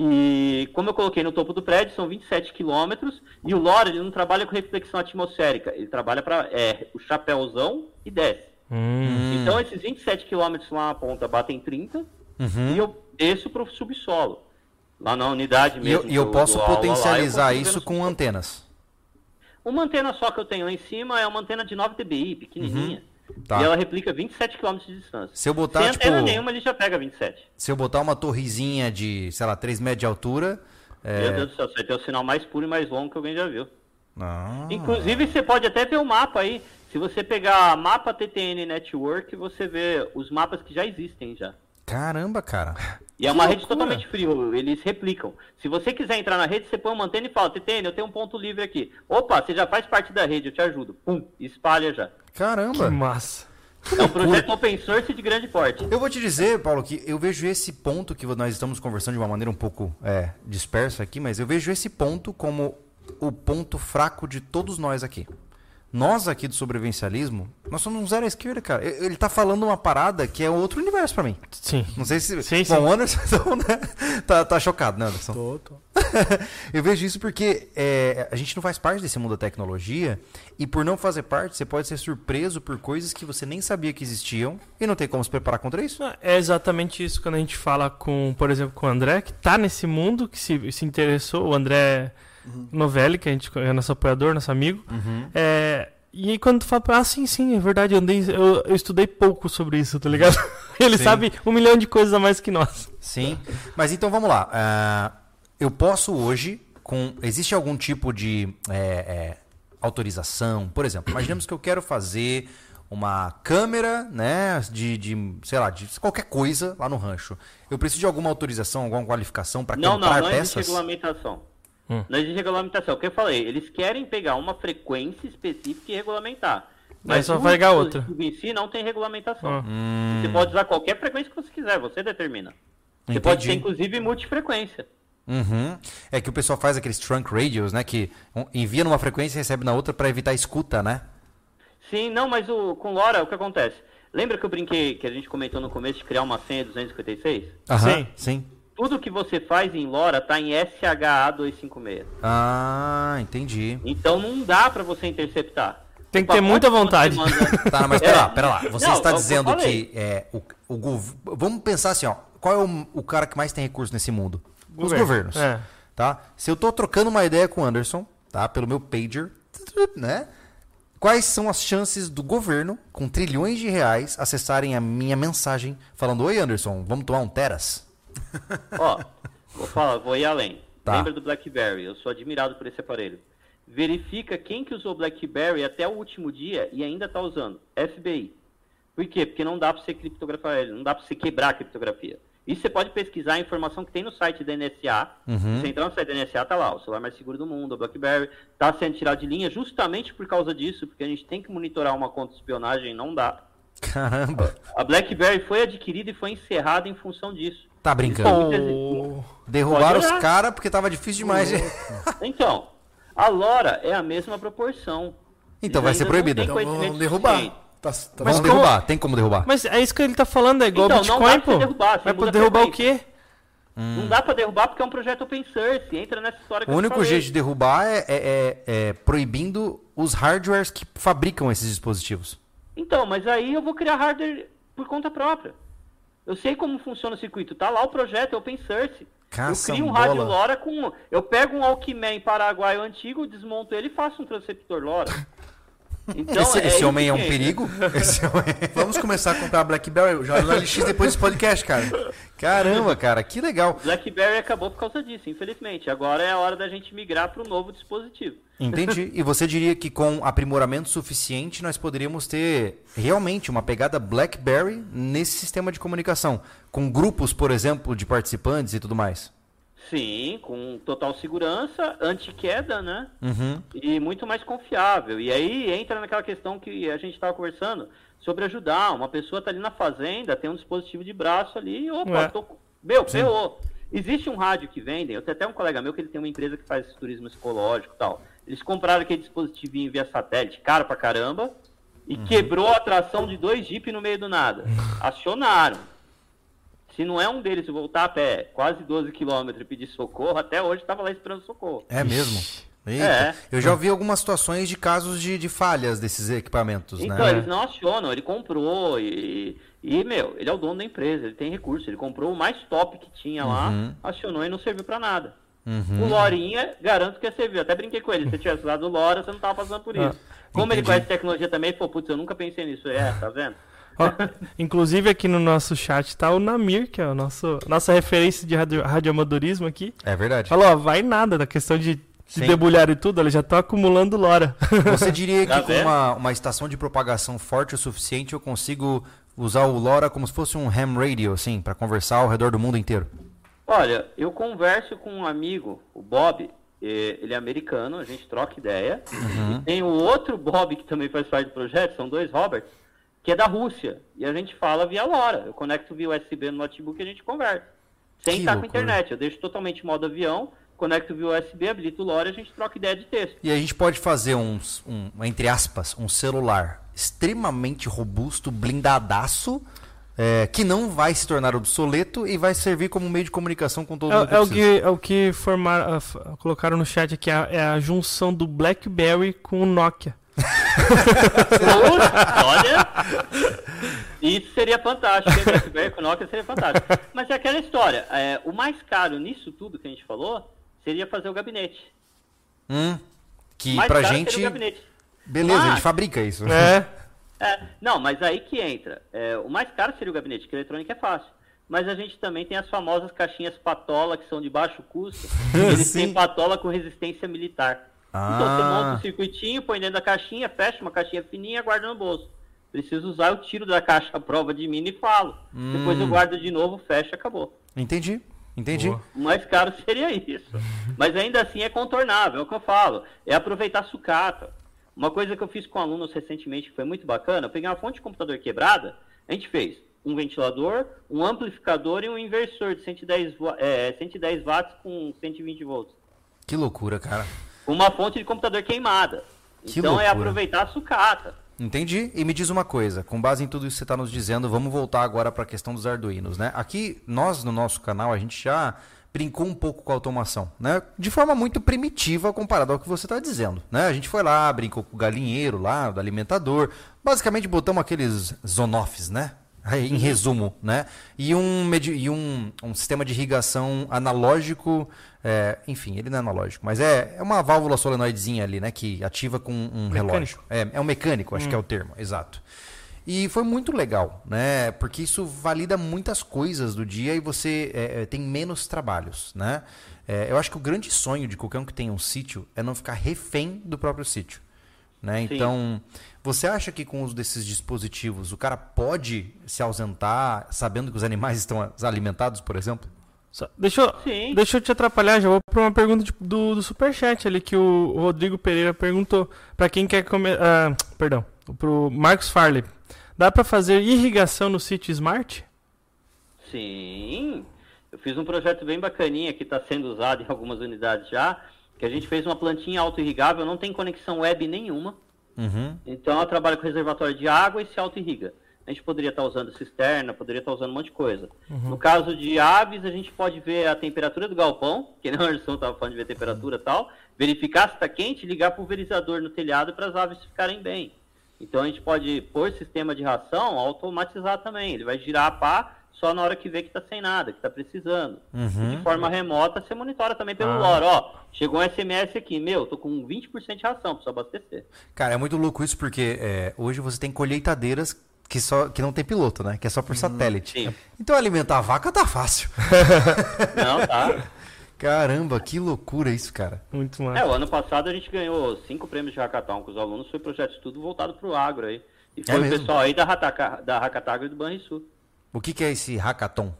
E como eu coloquei no topo do prédio, são 27 quilômetros. E o LoRa ele não trabalha com reflexão atmosférica, ele trabalha para é, o chapéuzão e desce.
Hum.
Então esses 27 quilômetros lá na ponta batem 30
Uhum.
e eu desço para o subsolo. Lá na unidade
eu,
mesmo.
e eu
do-
posso
aula lá, eu
potencializar isso com antenas.
Uma antena só que eu tenho lá em cima é uma antena de 9 dBi, pequenininha.
Tá.
E ela replica 27 km de distância.
Se eu botar,
Sem
tipo.
antena nenhuma, ele já pega 27.
Se eu botar uma torrezinha de, sei lá, 3 metros de altura.
Meu
É...
Deus do céu, você vai ter o sinal mais puro e mais longo que alguém já viu.
Ah.
Inclusive, você pode até ver o mapa aí. Se você pegar mapa TTN Network, você vê os mapas que já existem já.
Caramba, cara.
E é uma rede totalmente frio, eles replicam. Se você quiser entrar na rede, você põe uma antena e fala, TTN, eu tenho um ponto livre aqui. Opa, você já faz parte da rede, eu te ajudo. Pum, espalha já.
Que
Caramba.
massa.
É um projeto open source de grande porte.
Eu vou te dizer, Paulo, que eu vejo esse ponto que nós estamos conversando de uma maneira um pouco é, dispersa aqui, mas eu vejo esse ponto como o ponto fraco de todos nós aqui. Nós aqui do sobrevivencialismo, nós somos um zero à esquerda, cara. Ele tá falando uma parada que é outro universo pra mim.
Sim.
Não sei se.
Sim,
Bom, o Anderson então, né, tá, tá chocado, né, Anderson?
Tô, tô.
eu vejo isso porque é, a gente não faz parte desse mundo da tecnologia e por não fazer parte, você pode ser surpreso por coisas que você nem sabia que existiam e não tem como se preparar contra isso.
Não, É exatamente isso quando a gente fala com, por exemplo, com o André, que tá nesse mundo, que se, se interessou, o André Novelli, que a gente é nosso apoiador, nosso amigo. É, e aí quando tu fala, ah, sim, sim, é verdade, eu, andei, eu, eu estudei pouco sobre isso, tá ligado? Ele
Sim.
sabe um milhão de coisas a mais que nós.
Sim. Mas então vamos lá. Ah, eu posso hoje, com. Existe algum tipo de é, é, autorização? Por exemplo, imaginemos que eu quero fazer uma câmera, né? De, de, sei lá, de qualquer coisa lá no rancho. Eu preciso de alguma autorização, alguma qualificação para
Não,
comprar
não, não existe
peças?
regulamentação.
Hum.
Não existe regulamentação. O que eu falei, eles querem pegar uma frequência específica e regulamentar.
Mas só
o
vai pegar outra.
em si não tem regulamentação.
Hum.
Você pode usar qualquer frequência que você quiser, você determina. Você pode
Entendi.
ter, inclusive, multifrequência.
Uhum. É que o pessoal faz aqueles trunk radios, né? Que envia numa frequência e recebe na outra para evitar escuta, né?
Sim, não, mas o, com LoRa, o que acontece? Lembra que eu brinquei, que a gente comentou no começo de criar uma senha 256?
Aham,
Sim.
sim.
Tudo que você faz em LoRa tá em SHA-256.
Ah, entendi.
Então não dá pra você interceptar.
Tem que ter
pacote
muita vontade.
manda-
Tá, mas
É.
pera lá, pera lá. Você
Não,
está
é
dizendo que é, o, o gov... Vamos pensar assim, ó. Qual é o, o cara que mais tem recurso nesse mundo? Os
Governo.
governos.
É.
Tá? Se eu tô trocando uma ideia com o Anderson, tá? Pelo meu pager, né? Quais são as chances do governo, com trilhões de reais, acessarem a minha mensagem falando: Oi, Anderson, vamos tomar um Teras?
Ó, vou falar, vou ir além.
Tá.
Lembra do BlackBerry? Eu sou admirado por esse aparelho. Verifica quem que usou BlackBerry até o último dia e ainda está usando. FBI. Por quê? Porque não dá para você criptografar ele, não dá para você quebrar a criptografia. Isso você pode pesquisar a informação que tem no site da NSA.
Uhum.
Você entrar no site da NSA, tá lá, o celular mais seguro do mundo, o BlackBerry, tá sendo tirado de linha justamente por causa disso, porque a gente tem que monitorar uma conta de espionagem, não dá.
Caramba.
A BlackBerry foi adquirida e foi encerrada em função disso.
Tá brincando.
Oh.
Derrubaram os caras porque tava difícil demais. de-
Então, a LoRa é a mesma proporção.
Então
Eles
vai ser
não têm
Então vamos derrubar. Tá, tá
Vamos
como-
derrubar, tem como derrubar.
Mas é isso que ele tá falando, é igual
Então, não
Bitcoin,
dá pra
pô.
derrubar,
Vai poder derrubar o quê?
Não dá pra derrubar porque é um projeto open source. Entra nessa história que
O único jeito de derrubar é, é- é- é proibindo os hardwares que fabricam esses dispositivos.
Então, mas aí eu vou criar hardware por conta própria. Eu sei como funciona o circuito. Tá lá o projeto, é open source. eu crio um rádio LoRa com... Eu pego um Alckmin paraguaio antigo, desmonto ele e faço um transceptor LoRa. Então,
esse esse
isso
homem é um perigo? Esse homem...
Vamos começar a comprar BlackBerry. Já no LX depois desse podcast, cara.
Caramba, cara, que legal.
BlackBerry acabou por causa disso, infelizmente. Agora é a hora da gente migrar para o novo dispositivo.
Entendi. E você diria que com aprimoramento suficiente nós poderíamos ter realmente uma pegada BlackBerry nesse sistema de comunicação, com grupos, por exemplo, de participantes e tudo mais.
Sim, com total segurança, anti-queda, né?
Uhum.
E muito mais confiável. E aí entra naquela questão que a gente estava conversando sobre ajudar. Uma pessoa tá ali na fazenda, tem um dispositivo de braço ali, opa,
É.
tô... meu, ferrou. Existe um rádio que vendem, eu tenho até um colega meu que ele tem uma empresa que faz turismo ecológico e tal. Eles compraram aquele dispositivinho via satélite, caro pra caramba, e quebrou a tração de dois Jeep no meio do nada. Acionaram. Se não é um deles voltar a pé, quase 12 quilômetros e pedir socorro, até hoje estava lá esperando socorro.
É mesmo? Eita.
É.
Eu já ouvi algumas situações de casos de, de falhas desses equipamentos,
Então,
né?
eles não acionam, ele comprou e, e, meu, ele é o dono da empresa, ele tem recurso, ele comprou o mais top que tinha lá,
Uhum.
acionou e não serviu pra nada.
Uhum.
O Lorinha, garanto que ia servir. Até brinquei com ele, se você tivesse usado o Lora, você não tava passando por isso. Como ele conhece tecnologia também, pô, putz, eu nunca pensei nisso. É, tá vendo?
Ó, inclusive aqui no nosso chat tá o Namir, que é o nosso nossa referência de radio, radioamadorismo aqui.
É verdade.
Falou, ó, vai nada da questão de, de
Sim.
debulhar e tudo, eles já estão acumulando lora.
Você diria que
Tá
com uma, uma estação de propagação forte o suficiente eu consigo usar o LoRa como se fosse um ham radio, assim, para conversar ao redor do mundo inteiro?
Olha, eu converso com um amigo, o Bob, ele é americano, a gente troca ideia. E tem o outro Bob que também faz parte do projeto, são dois Roberts, que é da Rússia. E a gente fala via LoRa. Eu conecto via USB no notebook e a gente conversa. Sem
Que
estar com internet. Eu deixo totalmente modo avião, conecto via USB, habilito o LoRa e a gente troca ideia de texto.
E a gente pode fazer uns, um, entre aspas, um celular extremamente robusto, blindadaço, é, que não vai se tornar obsoleto e vai servir como meio de comunicação com todo mundo
É, é o que, é o que formar, ah, colocaram no chat aqui, a- é a junção do BlackBerry com o Nokia.
Olha, isso seria fantástico. BlackBerry com Nokia seria fantástico. Mas é aquela história. é, o mais caro nisso tudo que a gente falou seria fazer o gabinete.
Hum, que
mais
pra
caro
gente.
seria o gabinete.
Beleza, a gente
Mas-
fabrica isso.
É,
É, não, mas aí que entra. É, o mais caro seria o gabinete, que eletrônica é fácil. Mas a gente também tem as famosas caixinhas patola, que são de baixo custo. Eles
Sim.
têm patola com resistência militar. Então você
Ah.
monta um circuitinho, põe dentro da caixinha, fecha uma caixinha fininha e guarda no bolso. Preciso usar o tiro da caixa à prova de mim e falo. Depois eu
Hum.
guardo de novo, fecha, acabou.
Entendi, entendi.
Boa.
O mais caro seria isso. Mas ainda assim é contornável, é o que eu falo. É aproveitar sucata. Uma coisa que eu fiz com alunos recentemente que foi muito bacana, eu peguei uma fonte de computador quebrada, a gente fez um ventilador, um amplificador e um inversor de 110, wa- é, 110 watts com 120 volts.
Que loucura, cara.
Uma fonte de computador queimada.
Que
então é
loucura.
aproveitar a sucata.
Entendi. E me diz uma coisa, com base em tudo isso que você está nos dizendo, vamos voltar agora para a questão dos Arduinos, né? Aqui, nós no nosso canal, a gente já brincou um pouco com a automação, né? De forma muito primitiva comparado ao que você está dizendo, né? A gente foi lá, brincou com o galinheiro lá, do alimentador, basicamente botamos aqueles zonoffs, né? Em resumo, né? E um, e um, um sistema de irrigação analógico, é, enfim, ele não é analógico, mas é, é uma válvula solenoidezinha ali, né? Que ativa com um relógio. É, é um mecânico, acho que é o termo, exato. E foi muito legal, né? Porque isso valida muitas coisas do dia e você é, é, tem menos trabalhos, né? É, eu acho que o grande sonho de qualquer um que tenha um sítio é não ficar refém do próprio sítio. Né?
Sim.
Então, você acha que com o uso desses dispositivos o cara pode se ausentar sabendo que os animais estão alimentados, por exemplo?
Só- deixa, eu,
Sim.
deixa eu te atrapalhar, já vou para uma pergunta de- do, do Superchat ali que o Rodrigo Pereira perguntou. Para quem quer comer. ah, perdão, pro Marcos Farley. Dá para fazer irrigação no sítio Smart?
Sim, eu fiz um projeto bem bacaninha que está sendo usado em algumas unidades já, que a gente fez uma plantinha auto-irrigável, não tem conexão web nenhuma,
Uhum.
então ela trabalha com reservatório de água e se auto-irriga. A gente poderia estar usando cisterna, poderia estar usando um monte de coisa. No caso de aves, a gente pode ver a temperatura do galpão, que nem o Anderson estava falando de ver temperatura e tal, verificar se está quente, ligar pulverizador no telhado para as aves ficarem bem. Então a gente pode, por sistema de ração, automatizar também. Ele vai girar a pá só na hora que vê que está sem nada, que está precisando.
Uhum.
De forma remota, você monitora também pelo
Ah.
LoRa. Ó, chegou um SMS aqui, meu, tô com 20% de ração, preciso abastecer.
Cara, é muito louco isso porque é, hoje você tem colheitadeiras que, só, que não tem piloto, né? Que é só por satélite.
sim.
Então alimentar a vaca tá fácil.
Não, tá?
Caramba, que loucura isso, cara.
Muito
É,
mais.
o ano passado a gente ganhou cinco prêmios de Hackathon com os alunos, foi projeto de estudo voltado para o agro aí. E foi o
É mesmo?
pessoal aí da, Hataka, da Hackatagro e do Banrisul.
O que, que é esse hackathon?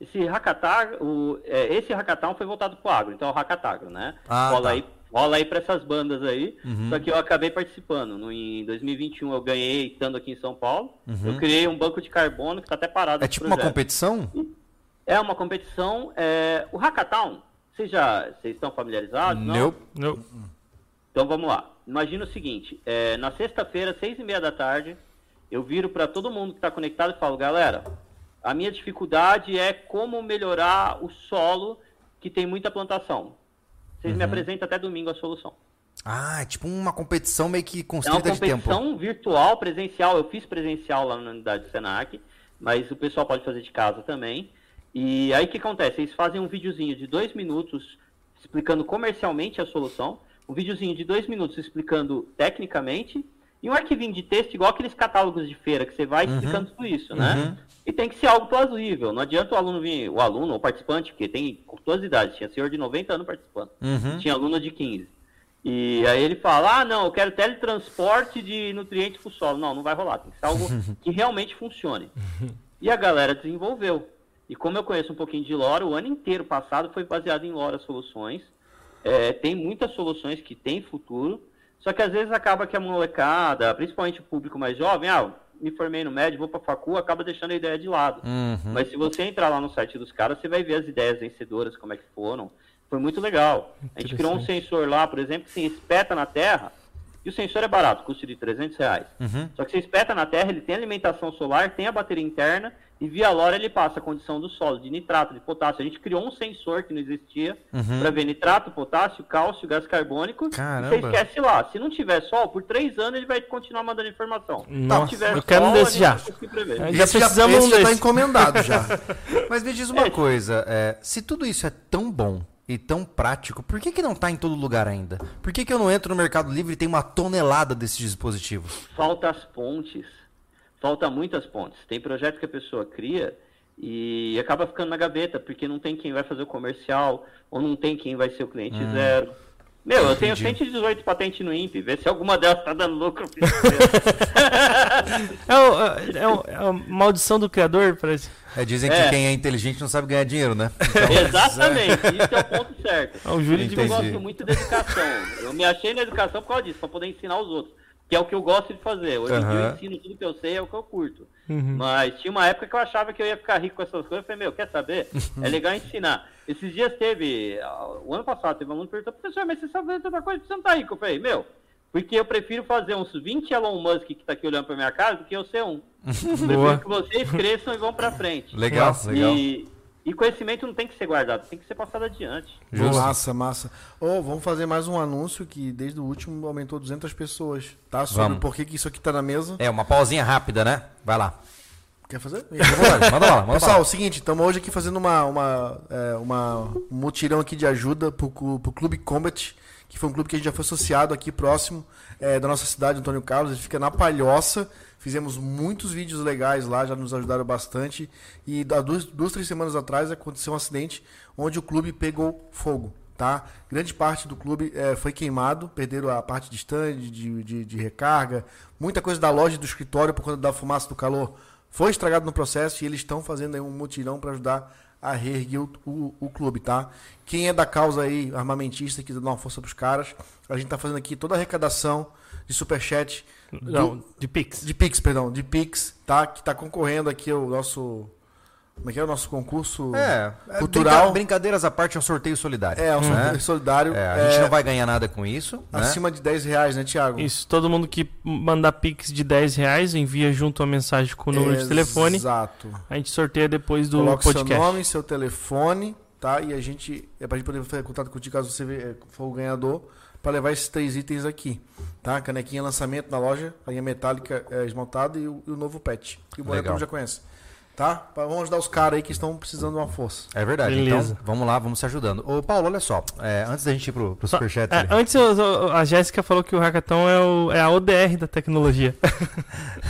Esse Hackatagro, o, é, esse Hackathon foi voltado para o agro, então é o Hackatagro, né?
Ah,
rola,
tá.
aí, rola aí para essas bandas aí,
Uhum.
só que eu acabei participando. No, em 2021 eu ganhei, estando aqui em São Paulo,
Uhum.
eu criei um banco de carbono que está até parado.
É tipo uma
projeto.
competição?
É uma competição, é, o Hackathon, vocês já vocês estão familiarizados? Não?
Não.
Então vamos lá. Imagina o seguinte: é, na sexta-feira, seis e meia da tarde, eu viro para todo mundo que está conectado e falo, galera, a minha dificuldade é como melhorar o solo que tem muita plantação. Vocês me apresentam até domingo a solução.
Ah, é tipo uma competição meio que
É uma
constrita de tempo.
competição virtual, presencial. Eu fiz presencial lá na unidade do Senac, mas o pessoal pode fazer de casa também. E aí o que acontece? Eles fazem um videozinho de dois minutos explicando comercialmente a solução, um videozinho de dois minutos explicando tecnicamente, e um arquivinho de texto igual aqueles catálogos de feira que você vai explicando tudo isso, né?
Uhum.
E tem que ser algo plausível. Não adianta o aluno vir, o aluno ou participante, porque tem com todas as idades, tinha senhor de 90 anos participando
Uhum.
tinha aluno de 15. E aí ele fala, ah, não, eu quero teletransporte de nutrientes para o solo. Não, não vai rolar, tem que ser algo que realmente funcione. E a galera desenvolveu. E como eu conheço um pouquinho de LoRa, o ano inteiro passado foi baseado em LoRa Soluções. É, tem muitas soluções que têm futuro, só que às vezes acaba que a molecada, principalmente o público mais jovem, ah, me formei no médio, vou para facu, acaba deixando a ideia de lado.
Uhum.
Mas se você entrar lá no site dos caras, você vai ver as ideias vencedoras, como é que foram. Foi muito legal. A gente criou um sensor lá, por exemplo, que se espeta na terra, e o sensor é barato, custa de 300 reais.
Uhum.
Só que você espeta na terra, ele tem alimentação solar, tem a bateria interna, e via LoRa ele passa a condição do solo, de nitrato, de potássio. A gente criou um sensor que não existia
Uhum.
para ver nitrato, potássio, cálcio, gás carbônico.
Caramba.
E você esquece lá. Se não tiver sol, por três anos ele vai continuar mandando informação.
Nossa,
Se tiver
eu quero um
sol,
desse
a
já. É, Já
esse
precisamos um
já tá
desse.
encomendado já.
Mas me diz uma coisa, é, se tudo isso é tão bom e tão prático, por que, que não tá em todo lugar ainda? Por que, que eu não entro no Mercado Livre e tem uma tonelada desses dispositivos?
Falta as pontes. Falta muitas pontes. Tem projeto que a pessoa cria e acaba ficando na gaveta, porque não tem quem vai fazer o comercial, ou não tem quem vai ser o cliente zero. Meu, eu tenho
Entendi.
118 patentes no INPE, vê se alguma delas tá dando lucro.
É, o- é, o- é a maldição do criador, parece.
É, dizem que
É.
quem é inteligente não sabe ganhar dinheiro, né?
Exatamente, isso é o ponto certo.
É o Júlio de
Eu gosto muito da educação. Eu me achei na educação por causa disso, para poder ensinar os outros. Que é o que eu gosto de fazer. Hoje em dia
Aham.
eu ensino tudo que eu sei, é o que eu curto.
Uhum.
Mas tinha uma época que eu achava que eu ia ficar rico com essas coisas. Eu falei, meu, quer saber? É legal ensinar. Esses dias teve, ah, o ano passado, teve um aluno que perguntou, professor, mas você sabe fazer tanta coisa, você não tá rico? Eu falei, meu, porque eu prefiro fazer uns 20 Elon Musk que tá aqui olhando pra minha casa do que eu ser um.
Boa.
Prefiro que vocês cresçam e vão pra frente.
Legal,
Nossa.
legal.
E, conhecimento não tem que ser guardado, tem que ser passado adiante.
Justo.
Massa, massa. Ô, vamos fazer mais um anúncio que desde o último aumentou 200 pessoas, tá? Sobre
Vamos.
por que, que isso aqui tá na mesa.
É, uma pausinha rápida, né? Vai lá.
Quer fazer?
Manda manda lá, manda
Pessoal, é o seguinte, estamos hoje aqui fazendo uma, uma, é, uma um mutirão aqui de ajuda pro, pro Clube Combat, que foi um clube que a gente já foi associado aqui próximo é, da nossa cidade, Antônio Carlos. Ele fica na Palhoça. Fizemos muitos vídeos legais lá, já nos ajudaram bastante. E há duas, duas três semanas atrás aconteceu um acidente onde o clube pegou fogo. Tá? Grande parte do clube é, foi queimado, perderam a parte de stand, de, de, de recarga, muita coisa da loja e do escritório por conta da fumaça do calor foi estragado no processo e eles estão fazendo aí um mutirão para ajudar a reerguer o, o, o clube, tá? Quem é da causa aí, armamentista, quiser dar uma força pros caras, a gente tá fazendo aqui toda a arrecadação de superchat, do-
Não, de Pix.
de Pix, perdão, de Pix, tá? Que tá concorrendo aqui o nosso, como é que é o nosso concurso
É, é,
cultural.
brinca- brincadeiras à parte, é um sorteio solidário.
É, um
né?
sorteio solidário.
É, a gente
é,
não vai ganhar nada com isso, né?
acima de 10 reais, né, Thiago?
Isso, todo mundo que mandar Pix de 10 reais, envia junto a mensagem com o número de telefone.
Exato.
A gente sorteia depois do
Coloca
podcast.
seu nome, seu telefone, tá? E a gente. É pra gente poder fazer contato contigo caso você for o ganhador, pra levar esses três itens aqui. Tá? Canequinha lançamento na loja, a linha metálica é, esmaltada e o, e o novo pet. E o todo já conhece. Tá? Pra- Vamos ajudar os caras aí que estão precisando de uma força.
É verdade.
Beleza.
Então, vamos lá, vamos se ajudando. Ô, Paulo, olha só. é, antes da gente ir pro, pro
Só-
superchat
É,
ali.
antes, eu- a Jéssica falou que o hackathon é, o- é a ODR da tecnologia.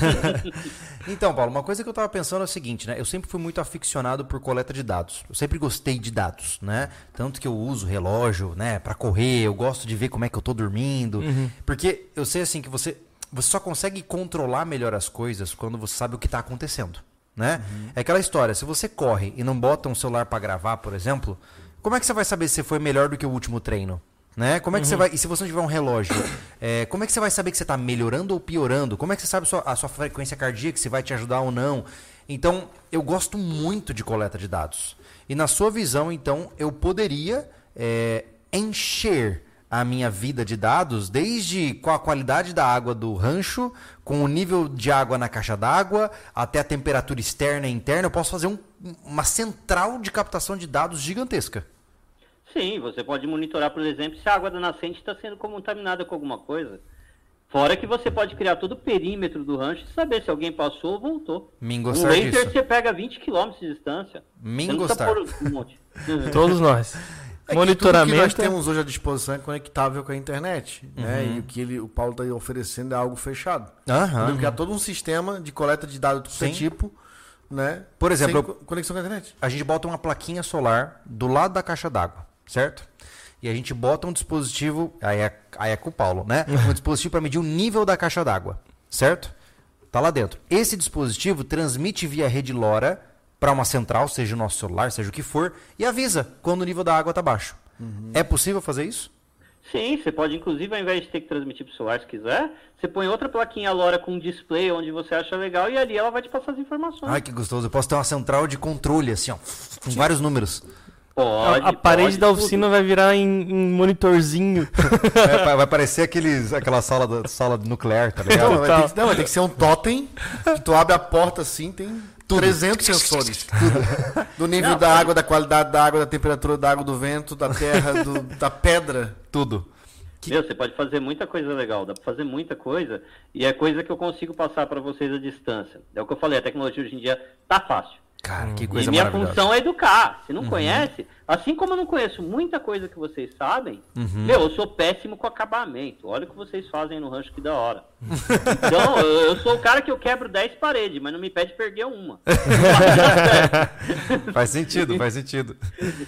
Então, Paulo, uma coisa que eu tava pensando é o seguinte, né? Eu sempre fui muito aficionado por coleta de dados. Eu sempre gostei de dados, né? Tanto que eu uso relógio, né, Pra correr, eu gosto de ver como é que eu tô dormindo, porque eu sei assim que você você só consegue controlar melhor as coisas quando você sabe o que tá acontecendo, né? É aquela história, se você corre e não bota um celular pra gravar, por exemplo, como é que você vai saber se foi melhor do que o último treino? Né? Como é que você vai. E se você não tiver um relógio, é, como é que você vai saber que você está melhorando ou piorando? Como é que você sabe sua- a sua frequência cardíaca, se vai te ajudar ou não? Então, eu gosto muito de coleta de dados. E na sua visão, então, eu poderia é, encher a minha vida de dados, desde com a qualidade da água do rancho, com o nível de água na caixa d'água, até a temperatura externa e interna. Eu posso fazer um- uma central de captação de dados gigantesca.
Sim, você pode monitorar, por exemplo, se a água da nascente está sendo contaminada com alguma coisa. Fora que você pode criar todo o perímetro do rancho e saber se alguém passou ou voltou.
Me
Um
gostar
laser
disso.
você pega 20 km de distância.
Me
precisa
gostar.
um monte.
Todos nós.
É que tudo que
Monitoramento.
nós temos hoje à disposição é conectável com a internet. Né? E o que ele, o Paulo está oferecendo é algo fechado.
Aham.
Podemos criar todo um sistema de coleta de dados do
Sim.
tipo, né?
Por exemplo,
conexão com a internet.
a gente bota uma plaquinha solar do lado da caixa d'água, certo? e a gente bota um dispositivo, aí é, aí é com o Paulo, né? Um dispositivo para medir o nível da caixa d'água, certo? Tá lá dentro. Esse dispositivo transmite via rede LoRa para uma central, seja o nosso celular, seja o que for, e avisa quando o nível da água está baixo. É possível fazer isso?
Sim, você pode, inclusive, ao invés de ter que transmitir para o celular, se quiser, você põe outra plaquinha LoRa com um display onde você acha legal e ali ela vai te passar as informações.
Ai, que gostoso. Eu posso ter uma central de controle, assim, ó, com vários números.
Pode,
a, a parede
pode
da
tudo.
oficina vai virar em, em monitorzinho.
É, vai- vai parecer aqueles, aquela sala, da, sala nuclear, tá
Não,
ligado?
vai ter que, não, vai ter que ser um totem que tu abre a porta assim, tem 300 sensores. Do nível da água, da qualidade da água, da temperatura da água, do vento, da terra, do- da pedra.
Tudo.
Meu, você pode fazer muita coisa legal, dá pra fazer muita coisa, e é coisa que eu consigo passar para vocês à distância. É o que eu falei, a tecnologia hoje em dia tá fácil.
Cara, que
E
coisa
minha
maravilhosa. Uhum.
função é educar. Se não conhece, assim como eu não conheço muita coisa que vocês sabem,
Uhum.
meu, eu sou péssimo com acabamento. Olha o que vocês fazem no rancho que da hora. Então, eu, eu sou o cara que eu quebro 10 paredes, mas não me pede perder uma.
Faz sentido, faz sentido.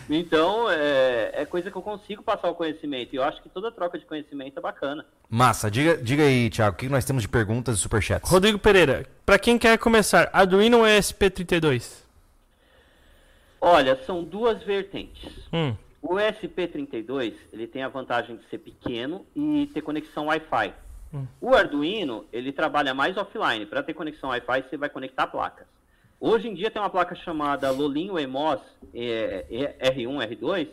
então, é, é coisa que eu consigo passar o conhecimento. E eu acho que toda troca de conhecimento é bacana.
Massa, diga, diga aí, Thiago, o que nós temos de perguntas e superchats?
Rodrigo Pereira, para quem quer começar, Arduino ou ESP32?
Olha, são duas vertentes.
Hum,
O SP32 ele tem a vantagem de ser pequeno e ter conexão Wi-Fi. O Arduino ele trabalha mais offline. Para ter conexão Wi-Fi você vai conectar placas. Hoje em dia tem uma placa chamada Lolinho EMOS é, é, R1, R2,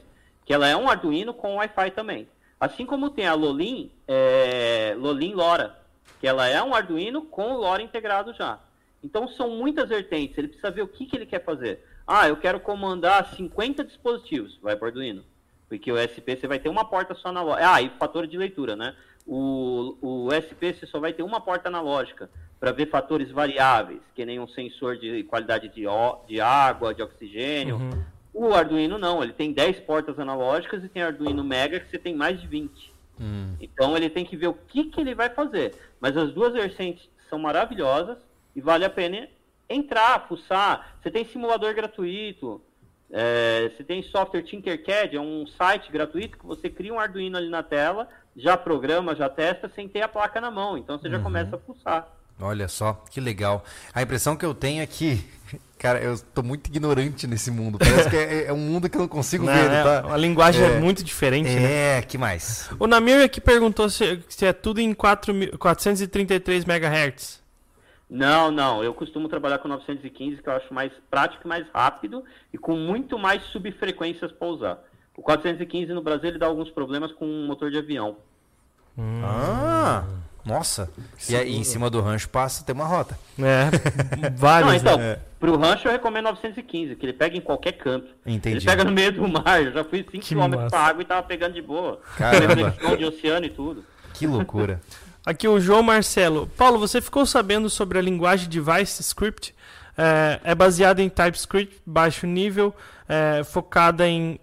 que ela é um Arduino com Wi-Fi também. Assim como tem a Lolin, é, Lolin LoRa, que ela é um Arduino com o LoRa integrado já. Então são muitas vertentes. Ele precisa ver o que, que ele quer fazer. Ah, eu quero comandar 50 dispositivos. Vai para Arduino. Porque o SP você vai ter uma porta só analógica. Ah, e fator de leitura, né? O, o SP você só vai ter uma porta analógica para ver fatores variáveis, que nem um sensor de qualidade de, de água, de oxigênio. O Arduino não, ele tem 10 portas analógicas e tem Arduino Mega que você tem mais de 20. Então ele tem que ver o que, que ele vai fazer. Mas as duas vertentes são maravilhosas e vale a pena entrar, fuçar. Você tem simulador gratuito. é, você tem software Tinkercad, é um site gratuito que você cria um Arduino ali na tela, já programa, já testa sem ter a placa na mão. Então você já começa a fuçar.
Olha só, que legal. A impressão que eu tenho é que, cara, eu tô muito ignorante nesse mundo. Parece que é, é um mundo que eu não consigo
né,
ver,
né,
tá?
A linguagem é,
É.
muito diferente, né?
É, que mais?
O Namir aqui perguntou se, se é tudo em 4 mil- 433 MHz.
Não, não. Eu costumo trabalhar com 915, que eu acho mais prático e mais rápido e com muito mais subfrequências para usar. O 415 no Brasil ele dá alguns problemas com o motor de avião.
Ah, nossa. E aí, em cima do rancho passa, tem uma rota.
É, vários,
Não, então,
né?
pro rancho eu recomendo 915, que ele pega em qualquer canto.
Entendi.
Ele pega no meio do mar. Eu já fui 5
Que
km
massa.
pra água e tava pegando de boa.
Caramba.
Reflexão de oceano e tudo.
Que loucura.
Aqui o João Marcelo. Paulo, você ficou sabendo sobre a linguagem Device Script? É, é baseada em TypeScript, baixo nível, é, focada em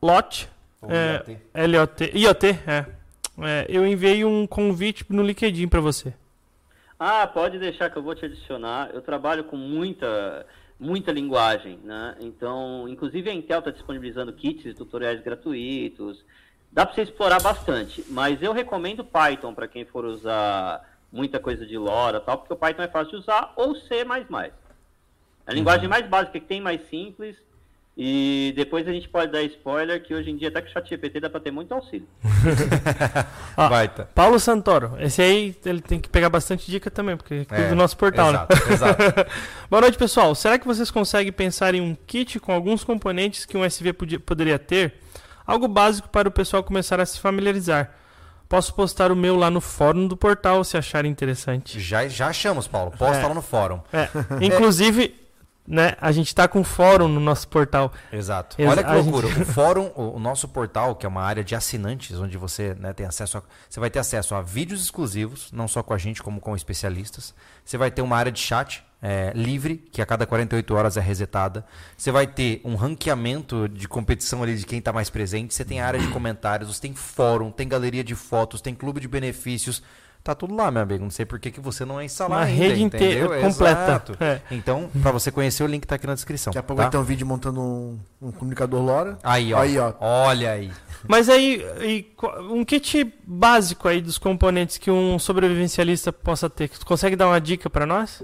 LOT, é, LOT, IoT, é. É, eu enviei um convite no LinkedIn para você.
Ah, pode deixar que eu vou te adicionar. Eu trabalho com muita, muita linguagem, né? Então, inclusive a Intel está disponibilizando kits e tutoriais gratuitos. Dá para você explorar bastante, mas eu recomendo Python para quem for usar muita coisa de LoRa tal, porque o Python é fácil de usar, ou C++. É a linguagem mais básica que tem, mais simples. E depois a gente pode dar spoiler que hoje em dia até que o ChatGPT dá para ter muito auxílio.
Ah,
Baita.
Paulo Santoro, esse aí ele tem que pegar bastante dica também, porque é tudo do nosso portal,
exato,
né?
Exato.
Boa noite, pessoal. Será que vocês conseguem pensar em um kit com alguns componentes que um SV podia- poderia ter? Algo básico para o pessoal começar a se familiarizar. Posso postar o meu lá no fórum do portal se acharem interessante.
Já, já achamos, Paulo. Posta
É.
lá no fórum.
É, inclusive, né, a gente tá com fórum no nosso portal.
Exato.
Exa-
Olha que
a gente-
loucura. O fórum, o, o nosso portal, que é uma área de assinantes, onde você né, tem acesso a. Você vai ter acesso a vídeos exclusivos, não só com a gente, como com especialistas. Você vai ter uma área de chat é, livre, que a cada 48 horas é resetada. Você vai ter um ranqueamento de competição ali de quem está mais presente. Você tem área de comentários, você tem fórum, tem galeria de fotos, tem clube de benefícios. Tá tudo lá, meu amigo. Não sei por que, que você não é instalar
Uma
ainda,
rede
entendeu?
inteira, completa. É.
Então, pra você conhecer, o link tá aqui na descrição.
Daqui a pouco
tá?
vai ter um vídeo montando um, um comunicador LoRa.
Aí, ó.
Aí, ó.
Olha aí.
Mas aí, e um kit básico aí dos componentes que um sobrevivencialista possa ter. Tu consegue dar uma dica pra nós?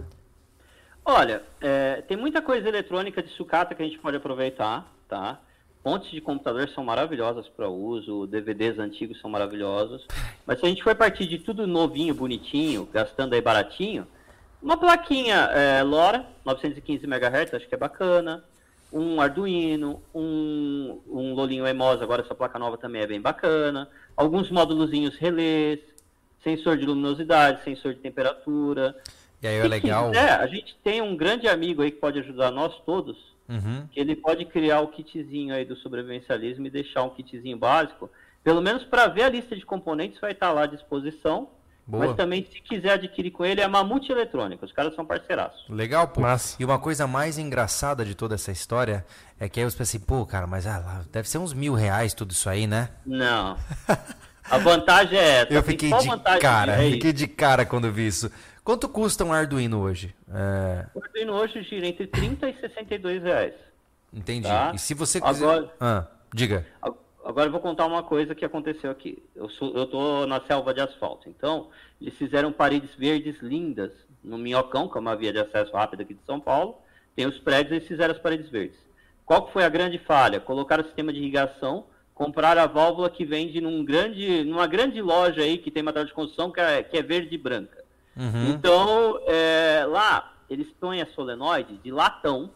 Olha, é, tem muita coisa eletrônica de sucata que a gente pode aproveitar, tá? Fontes de computador são maravilhosas para uso, DVDs antigos são maravilhosos. Mas se a gente for partir de tudo novinho, bonitinho, gastando aí baratinho, uma plaquinha é, LoRa, 915 MHz, acho que é bacana. Um Arduino, um, um Lolinho EMOS, agora essa placa nova também é bem bacana. Alguns módulozinhos relés, sensor de luminosidade, sensor de temperatura.
E aí é
Se
legal.
quiser, a gente tem um grande amigo aí que pode ajudar nós todos,
Uhum.
que ele pode criar o kitzinho aí do sobrevivencialismo e deixar um kitzinho básico. Pelo menos para ver a lista de componentes vai estar lá à disposição.
Boa.
Mas também, se quiser adquirir com ele, é Mamute Eletrônica. Os caras são parceiraços.
Legal, pô.
Massa.
E uma coisa mais engraçada de toda essa história é que aí eu pensei, pô, cara, mas ah, lá, deve ser uns mil reais tudo isso aí, né?
Não. A vantagem é essa.
Eu fiquei de cara,
é
fiquei de cara quando vi isso. Quanto custa um Arduino hoje? É,
O Arduino hoje gira entre 30 e 62 reais.
entendi.
Tá.
E se você quiser.
Agora-
Ah, diga.
Agora eu vou contar uma coisa que aconteceu aqui. Eu, sou, eu tô na selva de asfalto. Então, eles fizeram paredes verdes lindas no Minhocão, que é uma via de acesso rápido aqui de São Paulo. Tem os prédios e eles fizeram as paredes verdes. Qual que foi a grande falha? Colocaram o sistema de irrigação, compraram a válvula que vende num grande, numa grande loja aí que tem material de construção que é, que é verde e branca.
Uhum.
Então, é, lá, eles põem a solenoide de latão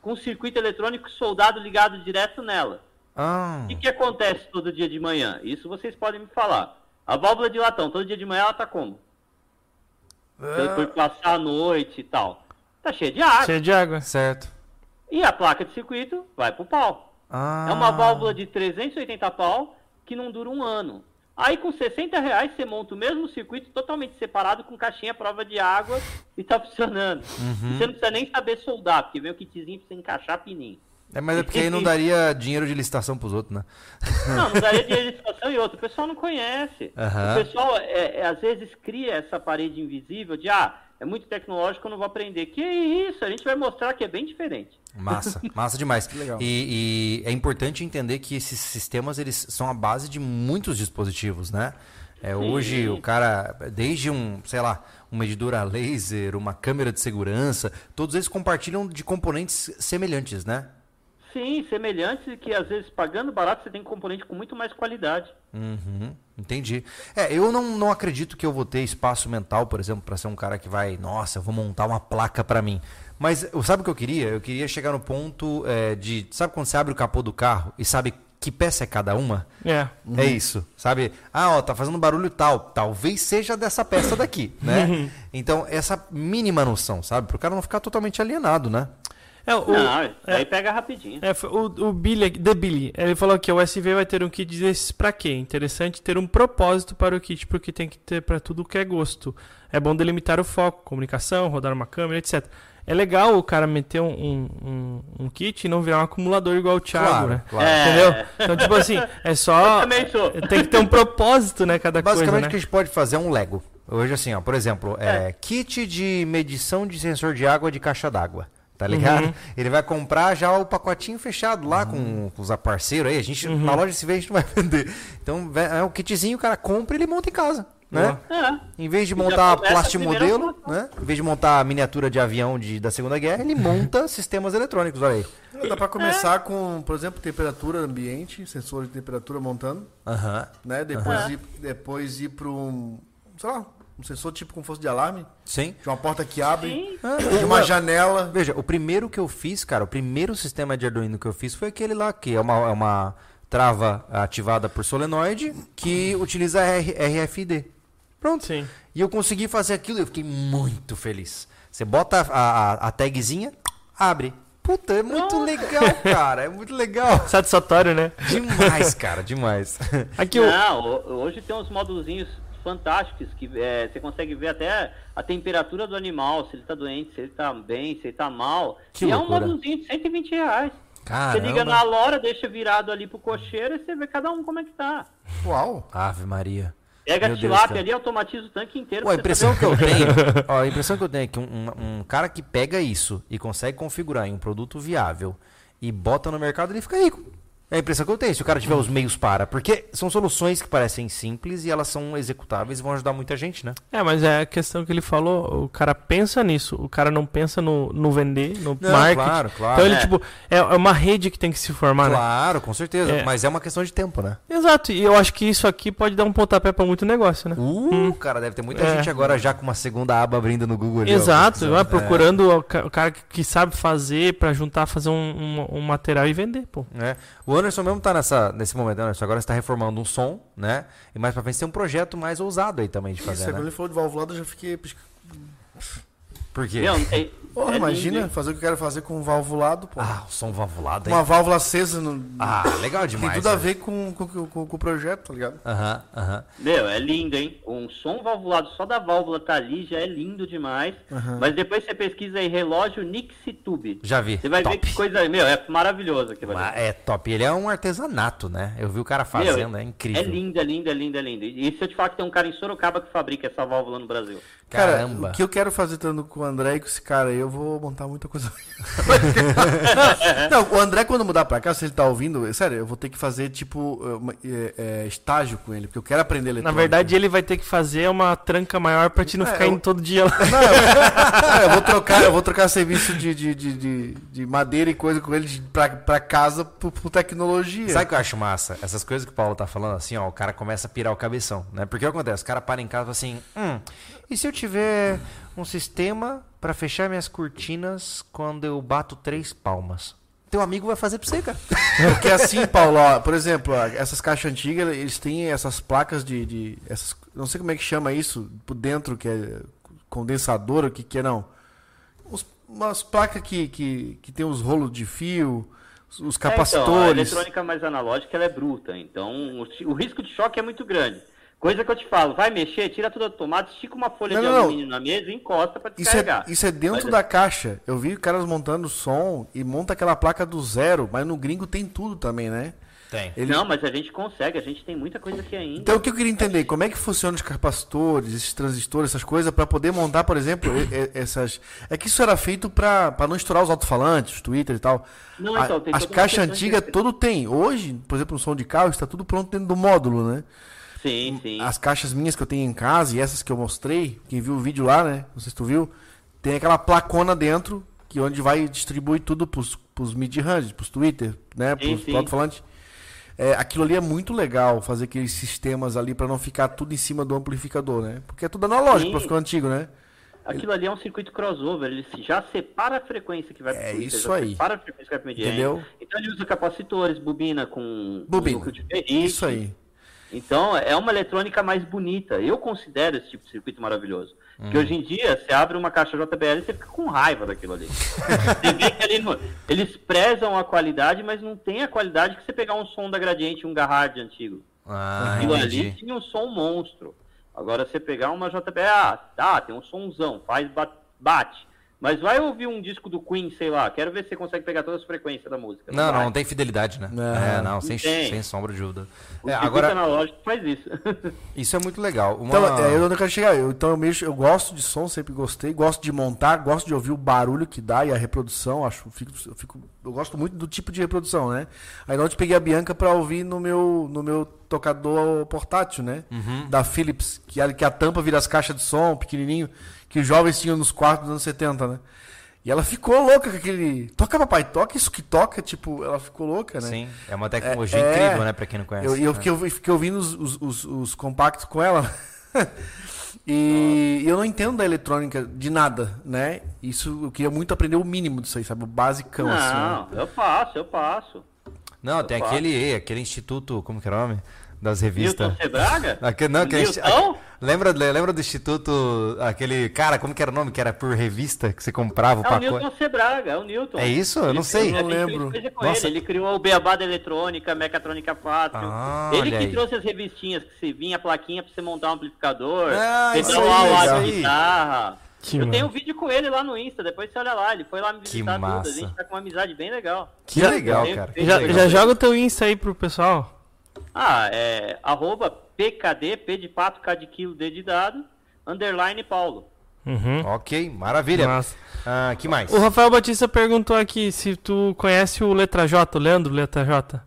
com circuito eletrônico soldado ligado direto nela.
Ah,
O que, que acontece todo dia de manhã? Isso vocês podem me falar. A válvula de latão, todo dia de manhã ela tá como?
Ah.
Por passar a noite e tal. Tá cheia de água.
Cheio de água.
certo.
E a placa de circuito vai pro pau.
Ah,
É uma válvula de 380 pau que não dura um ano. Aí com 60 reais você monta o mesmo circuito totalmente separado com caixinha à prova de água e tá funcionando.
Uhum.
E você não precisa nem saber soldar, porque vem o kitzinho pra você encaixar pininho.
É, mas é porque aí não daria dinheiro de licitação pros outros, né?
Não, não daria dinheiro de licitação e outro. O pessoal não conhece.
Aham.
O pessoal, é, é, às vezes, cria essa parede invisível de, ah, é muito tecnológico, eu não vou aprender. Que isso? A gente vai mostrar que é bem diferente.
Massa, massa demais.
Legal.
E, e é importante entender que esses sistemas eles são a base de muitos dispositivos, né? É, hoje o cara, desde um, sei lá, um medidor a laser, uma câmera de segurança, todos eles compartilham de componentes semelhantes, né?
Sim, semelhantes que, às vezes, pagando barato, você tem componente com muito mais qualidade.
Uhum, entendi. É, eu não, não acredito que eu vou ter espaço mental, por exemplo, para ser um cara que vai, nossa, eu vou montar uma placa para mim. Mas sabe o que eu queria? Eu queria chegar no ponto é, de, sabe quando você abre o capô do carro e sabe que peça é cada uma?
É.
É isso, sabe? Ah, ó, tá fazendo barulho tal. Talvez seja dessa peça daqui, né? Então, essa mínima noção, sabe? Pro cara não ficar totalmente alienado, né?
É, o,
não, aí pega rapidinho.
é, o, o Billy, aqui- The Billy, ele falou que o SV vai ter um kit desses pra quê? Interessante ter um propósito para o kit, porque tem que ter pra tudo que é gosto. É bom delimitar o foco, comunicação, rodar uma câmera, etc. É legal o cara meter um, um, um- um kit e não virar um acumulador igual o Thiago,
Claro,
né?
claro.
É.
Entendeu? Então, tipo assim, é só. Tem que ter um propósito, né? Cada
Basicamente,
coisa,
o que
né?
a gente pode fazer é um Lego. Hoje, assim, ó, por exemplo, é, kit de medição de sensor de água de caixa d'água. Tá ligado?
Uhum.
Ele vai comprar já o pacotinho fechado lá com, com os parceiros aí. A gente,
Uhum.
na loja se vê, a gente não vai vender. Então, é um kitzinho, o cara compra e ele monta em casa. Né?
Boa.
É.
Em vez de montar plastimodelo,
primeira
né? Em vez de montar miniatura de avião de, da Segunda Guerra, ele monta sistemas eletrônicos, olha aí.
Dá pra começar com, por exemplo, temperatura ambiente, sensor de temperatura montando,
Aham.
né? Depois, ir, depois ir para um, sei lá, um sensor tipo como fosse de alarme,
Sim.
de uma porta que abre,
Sim.
de uma janela.
Veja, o primeiro que eu fiz, cara, o primeiro sistema de Arduino que eu fiz foi aquele lá, que é uma, é uma trava ativada por solenoide que utiliza R- RFID. Pronto.
Sim.
E eu consegui fazer aquilo e eu fiquei muito feliz. Você bota a, a, a tagzinha, abre. Puta, é muito legal, cara. É muito legal.
Satisfatório, né?
Demais, cara, demais.
Aqui.
Não, ho- hoje tem uns módulozinhos fantásticos que é, você consegue ver até a temperatura do animal, se ele tá doente, se ele tá bem, se ele tá mal.
Que
e é um
loucura.
módulozinho de 120 reais.
Caramba.
Você liga na lora, deixa virado ali pro cocheiro e você vê cada um como é que tá.
Uau!
Ave Maria.
Pega
Meu
a tilápia ali e automatiza o tanque inteiro.
Pô, a impressão que eu tenho, ó, a impressão que eu tenho é que um, um- um cara que pega isso e consegue configurar em um produto viável e bota no mercado, ele fica rico. É a impressão que eu tenho, se o cara tiver os meios para. Porque são soluções que parecem simples e elas são executáveis e vão ajudar muita gente, né?
É, mas é a questão que ele falou, o cara pensa nisso, o cara não pensa no, no vender, no
Não,
marketing.
claro, claro.
Então ele,
É.
tipo, é, é uma rede que tem que se formar, né?
Claro, com certeza.
É.
Mas é uma questão de tempo, né?
Exato, e eu acho que isso aqui pode dar um pontapé pra muito negócio, né?
Uh, cara, deve ter muita
É.
gente agora já com uma segunda aba abrindo no Google. ali,
Exato,
pesquisando.
vai procurando o ca- o cara que- sabe fazer pra juntar, fazer um, um, um material e vender, pô.
É. O Anderson mesmo tá nessa, nesse momento, né, Anderson? Agora você tá reformando um som, né? E mais pra frente tem um projeto mais ousado aí também de
Isso,
fazer,
quando
né?
ele falou de valvulado, eu já fiquei.
Por quê?
Não tem-
Porra,
é
imagina
lindo,
fazer o que eu quero fazer com um valvulado, pô.
Ah, o som valvulado aí.
Uma válvula acesa no.
Ah, legal
tem
demais.
tudo a
né?
ver com, com, com- com o projeto, tá ligado?
Aham, aham.
Meu, é lindo, hein? Um som valvulado só da válvula tá ali, já é lindo demais. Mas depois você pesquisa aí, relógio Nixitube.
Já vi.
Você vai
Top.
ver que coisa. Meu, é maravilhoso aquilo ali.
Mas é top. Ele é um artesanato, né? Eu vi o cara
Meu,
fazendo, é incrível.
É lindo, é lindo, é lindo, é lindo. E se eu te falar que tem um cara em Sorocaba que fabrica essa válvula no Brasil?
Caramba.
Cara, o que eu quero fazer estando com o André e com esse cara aí, eu vou montar muita coisa. não, o André, quando mudar pra cá, se ele tá ouvindo, sério, eu vou ter que fazer, tipo, uma- é, é, estágio com ele, porque eu quero aprender
Na
eletrônica.
verdade, ele vai ter que fazer uma tranca maior pra te não
É,
ficar
eu-
indo todo dia lá.
Não, eu, é, eu vou trocar, eu vou trocar serviço de, de, de, de, de madeira e coisa com ele de- pra, pra casa por, por tecnologia.
Sabe o que eu acho massa? Essas coisas que o Paulo tá falando, assim, ó, o cara começa a pirar o cabeção, né? Porque o que acontece? O cara para em casa e fala assim, hum, e se eu tiver um sistema pra fechar minhas cortinas quando eu bato três palmas? Teu amigo vai fazer pra você, cara.
Porque assim, Paulo, ó, por exemplo, ó, essas caixas antigas, eles têm essas placas de. de essas, não sei como é que chama isso, por dentro, que é condensador, o que, que é, não. Uns- umas placas que, que, que tem os rolos de fio, os- os
É, então, a
capacitores.
eletrônica mais analógica ela é bruta, então o, o risco de choque é muito grande. Coisa que eu te falo, vai mexer, tira tudo da tomada, estica uma folha
Não,
de
não, não.
alumínio na mesa e encosta pra
Isso é,
descarregar.
isso é dentro
Mas-
da caixa. Eu vi caras montando som e monta aquela placa do zero, mas no gringo tem tudo também, né?
Tem.
Ele-
Não, mas a gente consegue, a gente tem muita coisa aqui ainda.
Então o que eu queria entender, como é que funciona os capacitores, esses transistores, essas coisas, para poder montar, por exemplo, essas. É que isso era feito para não estourar os alto-falantes, os Twitter e tal.
Não,
A-
então, tem
As caixas
de-
antigas tudo tem. Hoje, por exemplo, no som de carro, está tudo pronto dentro do módulo, né?
Sim, sim.
As caixas minhas que eu tenho em casa e essas que eu mostrei, quem viu o vídeo lá, né? Não sei se tu viu, tem aquela placona dentro, que onde vai distribuir tudo pros, pros mid-range, pros Twitter, né?
Sim,
Pros,
sim.
pro alto-falante. É, aquilo ali é muito legal, fazer aqueles sistemas ali para não ficar tudo em cima do amplificador, né? Porque é tudo analógico para ficar antigo, né?
Aquilo ali é um circuito crossover, ele já separa a frequência que vai pro
É
Twitter,
isso aí.
Separa a frequência que vai pro.
Entendeu?
Então ele usa capacitores, bobina com
Bobina.
ferrite.
Isso aí.
Então é uma eletrônica mais bonita. Eu considero esse tipo de circuito maravilhoso. Porque
Hum.
hoje em dia, você abre uma caixa JBL e você fica com raiva daquilo ali. ali no- eles prezam a qualidade, mas não tem a qualidade que você pegar um som da Gradiente, um Garrard antigo.
Ah,
Aquilo ali
entendi.
tinha um som monstro. Agora você pegar uma JBL, ah, tá, tem um somzão, faz ba- bate. Mas vai ouvir um disco do Queen, sei lá, quero ver se você consegue pegar todas as frequências da música.
Não, não, não tem fidelidade, né?
É.
É, não, sem,
tem.
sem sombra de dúvida.
O
É, agora,
analógico faz isso.
isso é muito legal. Uma...
Então, é eu quero chegar. Eu, então eu mexo, eu gosto de som, sempre gostei, gosto de montar, gosto de ouvir o barulho que dá e a reprodução. Acho, eu fico, eu fico- eu gosto muito do tipo de reprodução, né? Aí ontem peguei a Bianca para ouvir no meu, no meu tocador portátil, né? Da Philips, que a, que a tampa vira as caixas de som, pequenininho, que os jovens tinham nos quartos dos anos 70, né? E ela ficou louca com aquele. Toca, papai, toca isso que toca, tipo, ela ficou louca, né?
Sim, é uma tecnologia
É,
incrível, né, pra quem não conhece.
Eu, eu fiquei, eu fiquei ouvindo os, os, os- os compactos com ela. e eu não entendo da eletrônica de nada, né? Isso eu queria muito aprender o mínimo disso aí, sabe? O basicão, assim. né?
Não, eu passo, eu passo.
Não, tem
Eu
aquele, aquele instituto, como que é o nome? Das revistas.
Newton Sebraga?
Aquele, não, aquele,
Newton?
Lembra, lembra do instituto, aquele cara, como que era o nome? Que era por revista, que você comprava o
É o
pacote.
Newton Sebraga, é o Newton.
É isso? Eu não
Ele-
sei.
gente
Não lembro.
com
Nossa.
Ele. ele criou o Beabá da Eletrônica, Mecatrônica Fácil.
Ah,
ele que
aí.
trouxe as revistinhas que você vinha a plaquinha pra você montar um amplificador,
Ah, isso
pedalar o de
aí.
guitarra.
Que
eu
massa.
tenho um vídeo com ele lá no Insta, depois você olha lá, ele foi lá me
Que
visitar tudo. A gente tá com uma amizade bem legal.
Que legal,
Tem-
cara.
tem-
Já,
legal.
já joga o teu Insta aí pro pessoal.
Ah, é arroba PKD, P de pato, K de quilo, D de dado, underline Paulo.
Uhum.
Ok, maravilha. Ah, que mais?
O Rafael Batista perguntou aqui se tu conhece o Letra J, o Leandro Letra J.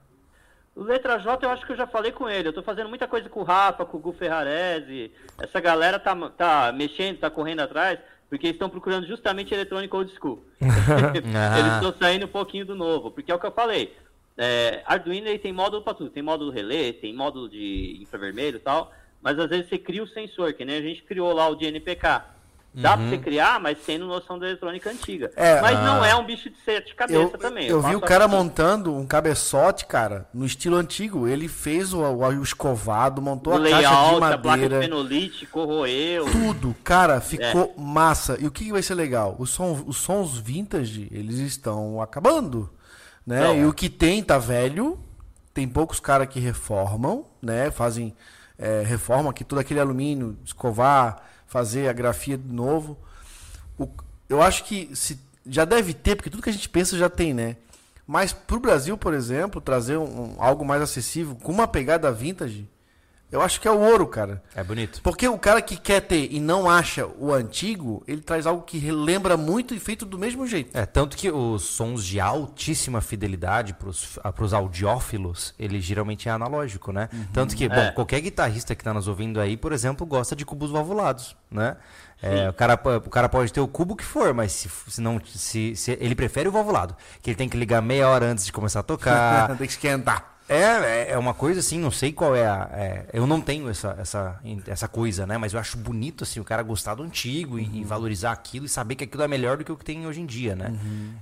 O Letra J eu acho que eu já falei com ele. Eu tô fazendo muita coisa com o Rafa, com o Gu Ferrarese. Essa galera tá, tá mexendo, tá correndo atrás, porque eles estão procurando justamente eletrônico old school.
Ah.
eles estão saindo um pouquinho do novo, porque é o que eu falei. É, Arduino ele tem módulo para tudo. Tem módulo relé, tem módulo de infravermelho e tal. Mas às vezes você cria o sensor, que nem a gente criou lá o de NPK. Dá pra você criar, mas tendo noção da eletrônica antiga.
É,
mas
ah.
não é um bicho de sete cabeça
Eu,
também.
eu vi
faço
o cara
assim.
montando um cabeçote, cara, no estilo antigo. Ele fez o, o, o escovado, montou
o
a caixa de
layout, a placa
madeira.
fenolite, corroeu.
Tudo, cara,
É.
ficou massa. E o que vai ser legal? Os sons, os sons vintage, eles estão acabando, né?
Não.
E o que tem tá velho. Tem poucos caras que reformam, né? Fazem é, reforma aqui todo aquele alumínio, escovar, fazer a grafia de novo. O- eu acho que se, já deve ter, porque tudo que a gente pensa já tem, né? Mas pro Brasil, por exemplo, trazer um- algo mais acessível com uma pegada vintage, eu acho que é o ouro, cara.
É bonito.
Porque o cara que quer ter e não acha o antigo, ele traz algo que lembra muito e feito do mesmo jeito.
É, tanto que os sons de altíssima fidelidade para os audiófilos, ele geralmente é analógico, né? Tanto que, bom,
É.
qualquer guitarrista que está nos ouvindo aí, por exemplo, gosta de cubos valvulados, né? É, o, cara, o cara pode ter o cubo que for, mas se, se não, se, se- ele prefere o valvulado, que ele tem que ligar meia hora antes de começar a tocar.
Tem que esquentar.
É, é, é uma coisa assim, não sei qual é a. é, eu não tenho essa, essa, essa coisa, né? Mas eu acho bonito, assim, o cara gostar do antigo e, e valorizar aquilo e saber que aquilo é melhor do que o que tem hoje em dia, né?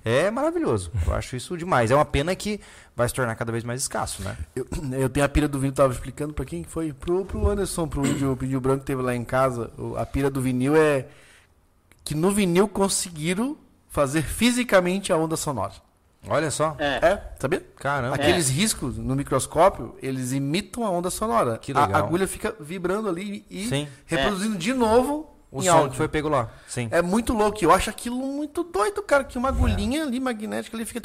É maravilhoso. Eu acho isso demais. É uma pena que vai se tornar cada vez mais escasso, né?
Eu, eu tenho a pira do vinil, tava explicando pra quem que foi? Pro, pro Anderson, pro índio, pro índio branco que teve lá em casa. O- A pira do vinil é que no vinil conseguiram fazer fisicamente a onda sonora.
Olha só.
É.
É, sabia?
Caramba.
Aqueles riscos no microscópio, eles imitam a onda sonora.
Que
A
legal.
agulha fica vibrando ali e
Sim.
reproduzindo de novo
O
em
som
áudio.
que foi pego lá. Sim.
É muito louco. Eu acho aquilo muito doido, cara. Que uma agulhinha ali magnética ali fica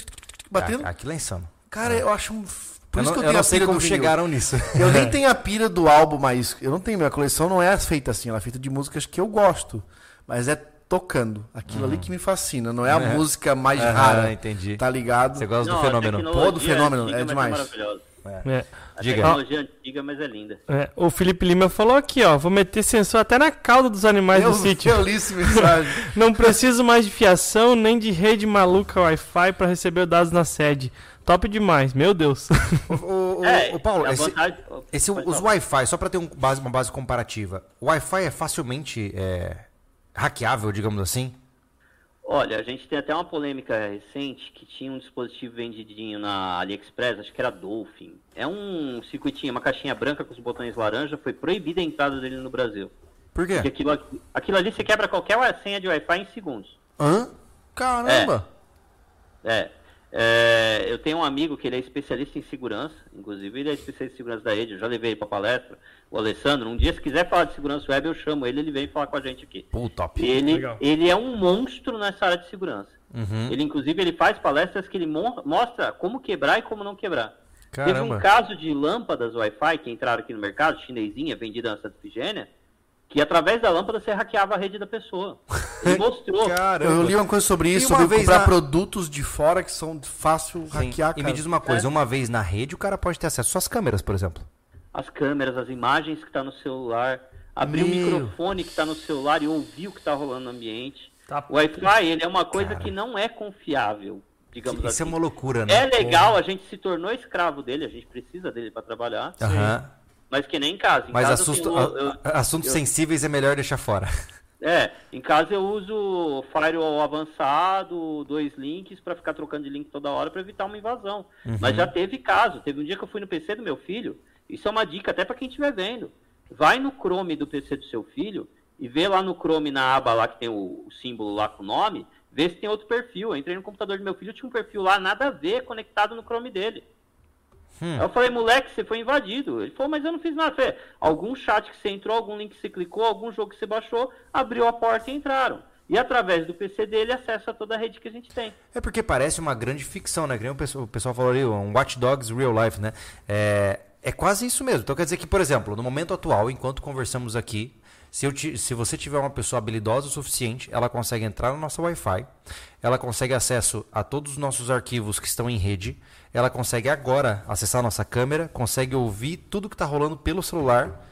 batendo.
Ah, Aquilo é insano.
Cara, eu acho um. Por
eu
isso
não,
que eu
eu
tenho
não
a
sei como chegaram nisso.
Eu nem tenho a pira do álbum, mas eu não tenho. Minha coleção não é feita assim. Ela é feita de músicas que eu gosto. Mas é tocando. Aquilo ali que me fascina. Não é a
É.
música mais
Aham,
rara.
entendi.
Tá ligado?
Você gosta
Não,
do fenômeno.
Pô, do fenômeno,
antiga,
é
mas
demais.
maravilhosa.
É.
A
Diga.
tecnologia antiga, mas é linda.
É, o Felipe Lima falou aqui, ó. Vou meter sensor até na cauda dos animais do sítio.
eu li essa mensagem.
Não preciso mais de fiação nem de rede maluca Wi-Fi para receber os dados na sede. Top demais, meu Deus.
Ô, ô, ô,
É,
ô, Paulo, esse, esse- os. Wi-Fi, só para ter um base- uma base comparativa, o Wi-Fi é facilmente é, hackeável, digamos assim?
Olha, a gente tem até uma polêmica recente que tinha um dispositivo vendidinho na AliExpress, acho que era Dolphin. É um circuitinho, uma caixinha branca com os botões laranja, foi proibida a entrada dele no Brasil.
Por
Porque
quê?
aquilo, aqui- aquilo ali você quebra qualquer senha de Wi-Fi em segundos.
Hã? Caramba!
É. É, eu tenho um amigo que ele é especialista em segurança, inclusive ele é especialista em segurança da rede, eu já levei ele para palestra, o Alessandro. Um dia, se quiser falar de segurança web, eu chamo ele, ele vem falar com a gente aqui.
Pô, top.
Ele,
Legal.
ele é um monstro nessa área de segurança.
Uhum.
Ele, inclusive, ele faz palestras que ele mo- mostra como quebrar e como não quebrar. Teve
Caramba.
um caso de lâmpadas Wi-Fi que entraram aqui no mercado, chinesinha, vendida na Santa Efigênia, que através da lâmpada você hackeava a rede da pessoa. Ele mostrou.
Caramba.
Eu li uma coisa sobre
E
isso,
uma
sobre
vez
comprar
na-
produtos de fora que são fácil
Sim.
hackear,
E
cara.
me diz uma coisa, uma vez na rede o cara pode ter acesso às câmeras, por exemplo.
As câmeras, as imagens que está no celular, abrir o
Meu.
microfone que está no celular e ouvir o que está rolando no ambiente.
Tá.
O Wi-Fi ele é uma coisa
Cara.
que não é confiável, digamos
Isso
assim.
é uma loucura, né?
É legal, a gente se tornou escravo dele, a gente precisa dele para trabalhar,
Aham.
mas que nem em casa. Em
Mas
casa eu
assusto-
tenho- eu-
a- assuntos
eu-
sensíveis é melhor deixar fora.
É, em casa eu uso firewall avançado, dois links para ficar trocando de link toda hora para evitar uma invasão.
Uhum.
Mas já teve caso. Teve um dia que eu fui no PC do meu filho. Isso é uma dica até para quem estiver vendo. Vai no Chrome do PC do seu filho e vê lá no Chrome na aba lá que tem o, o símbolo lá com o nome, vê se tem outro perfil. Eu entrei no computador do meu filho, tinha um perfil lá nada a ver conectado no Chrome dele.
Hum.
Aí eu falei, moleque, você foi invadido. Ele falou, mas eu não fiz nada. Eu falei, algum chat que você entrou, algum link que você clicou, algum jogo que você baixou, abriu a porta e entraram. E através do PC dele, acessa toda a rede que a gente tem.
É porque parece uma grande ficção, né? O pessoal falou ali, um Watch Dogs Real Life, né? É, É quase isso mesmo. Então quer dizer que, por exemplo, no momento atual, enquanto conversamos aqui, se, ti- se você tiver uma pessoa habilidosa o suficiente, ela consegue entrar no nosso Wi-Fi, ela consegue acesso a todos os nossos arquivos que estão em rede, ela consegue agora acessar a nossa câmera, consegue ouvir tudo que está rolando pelo celular.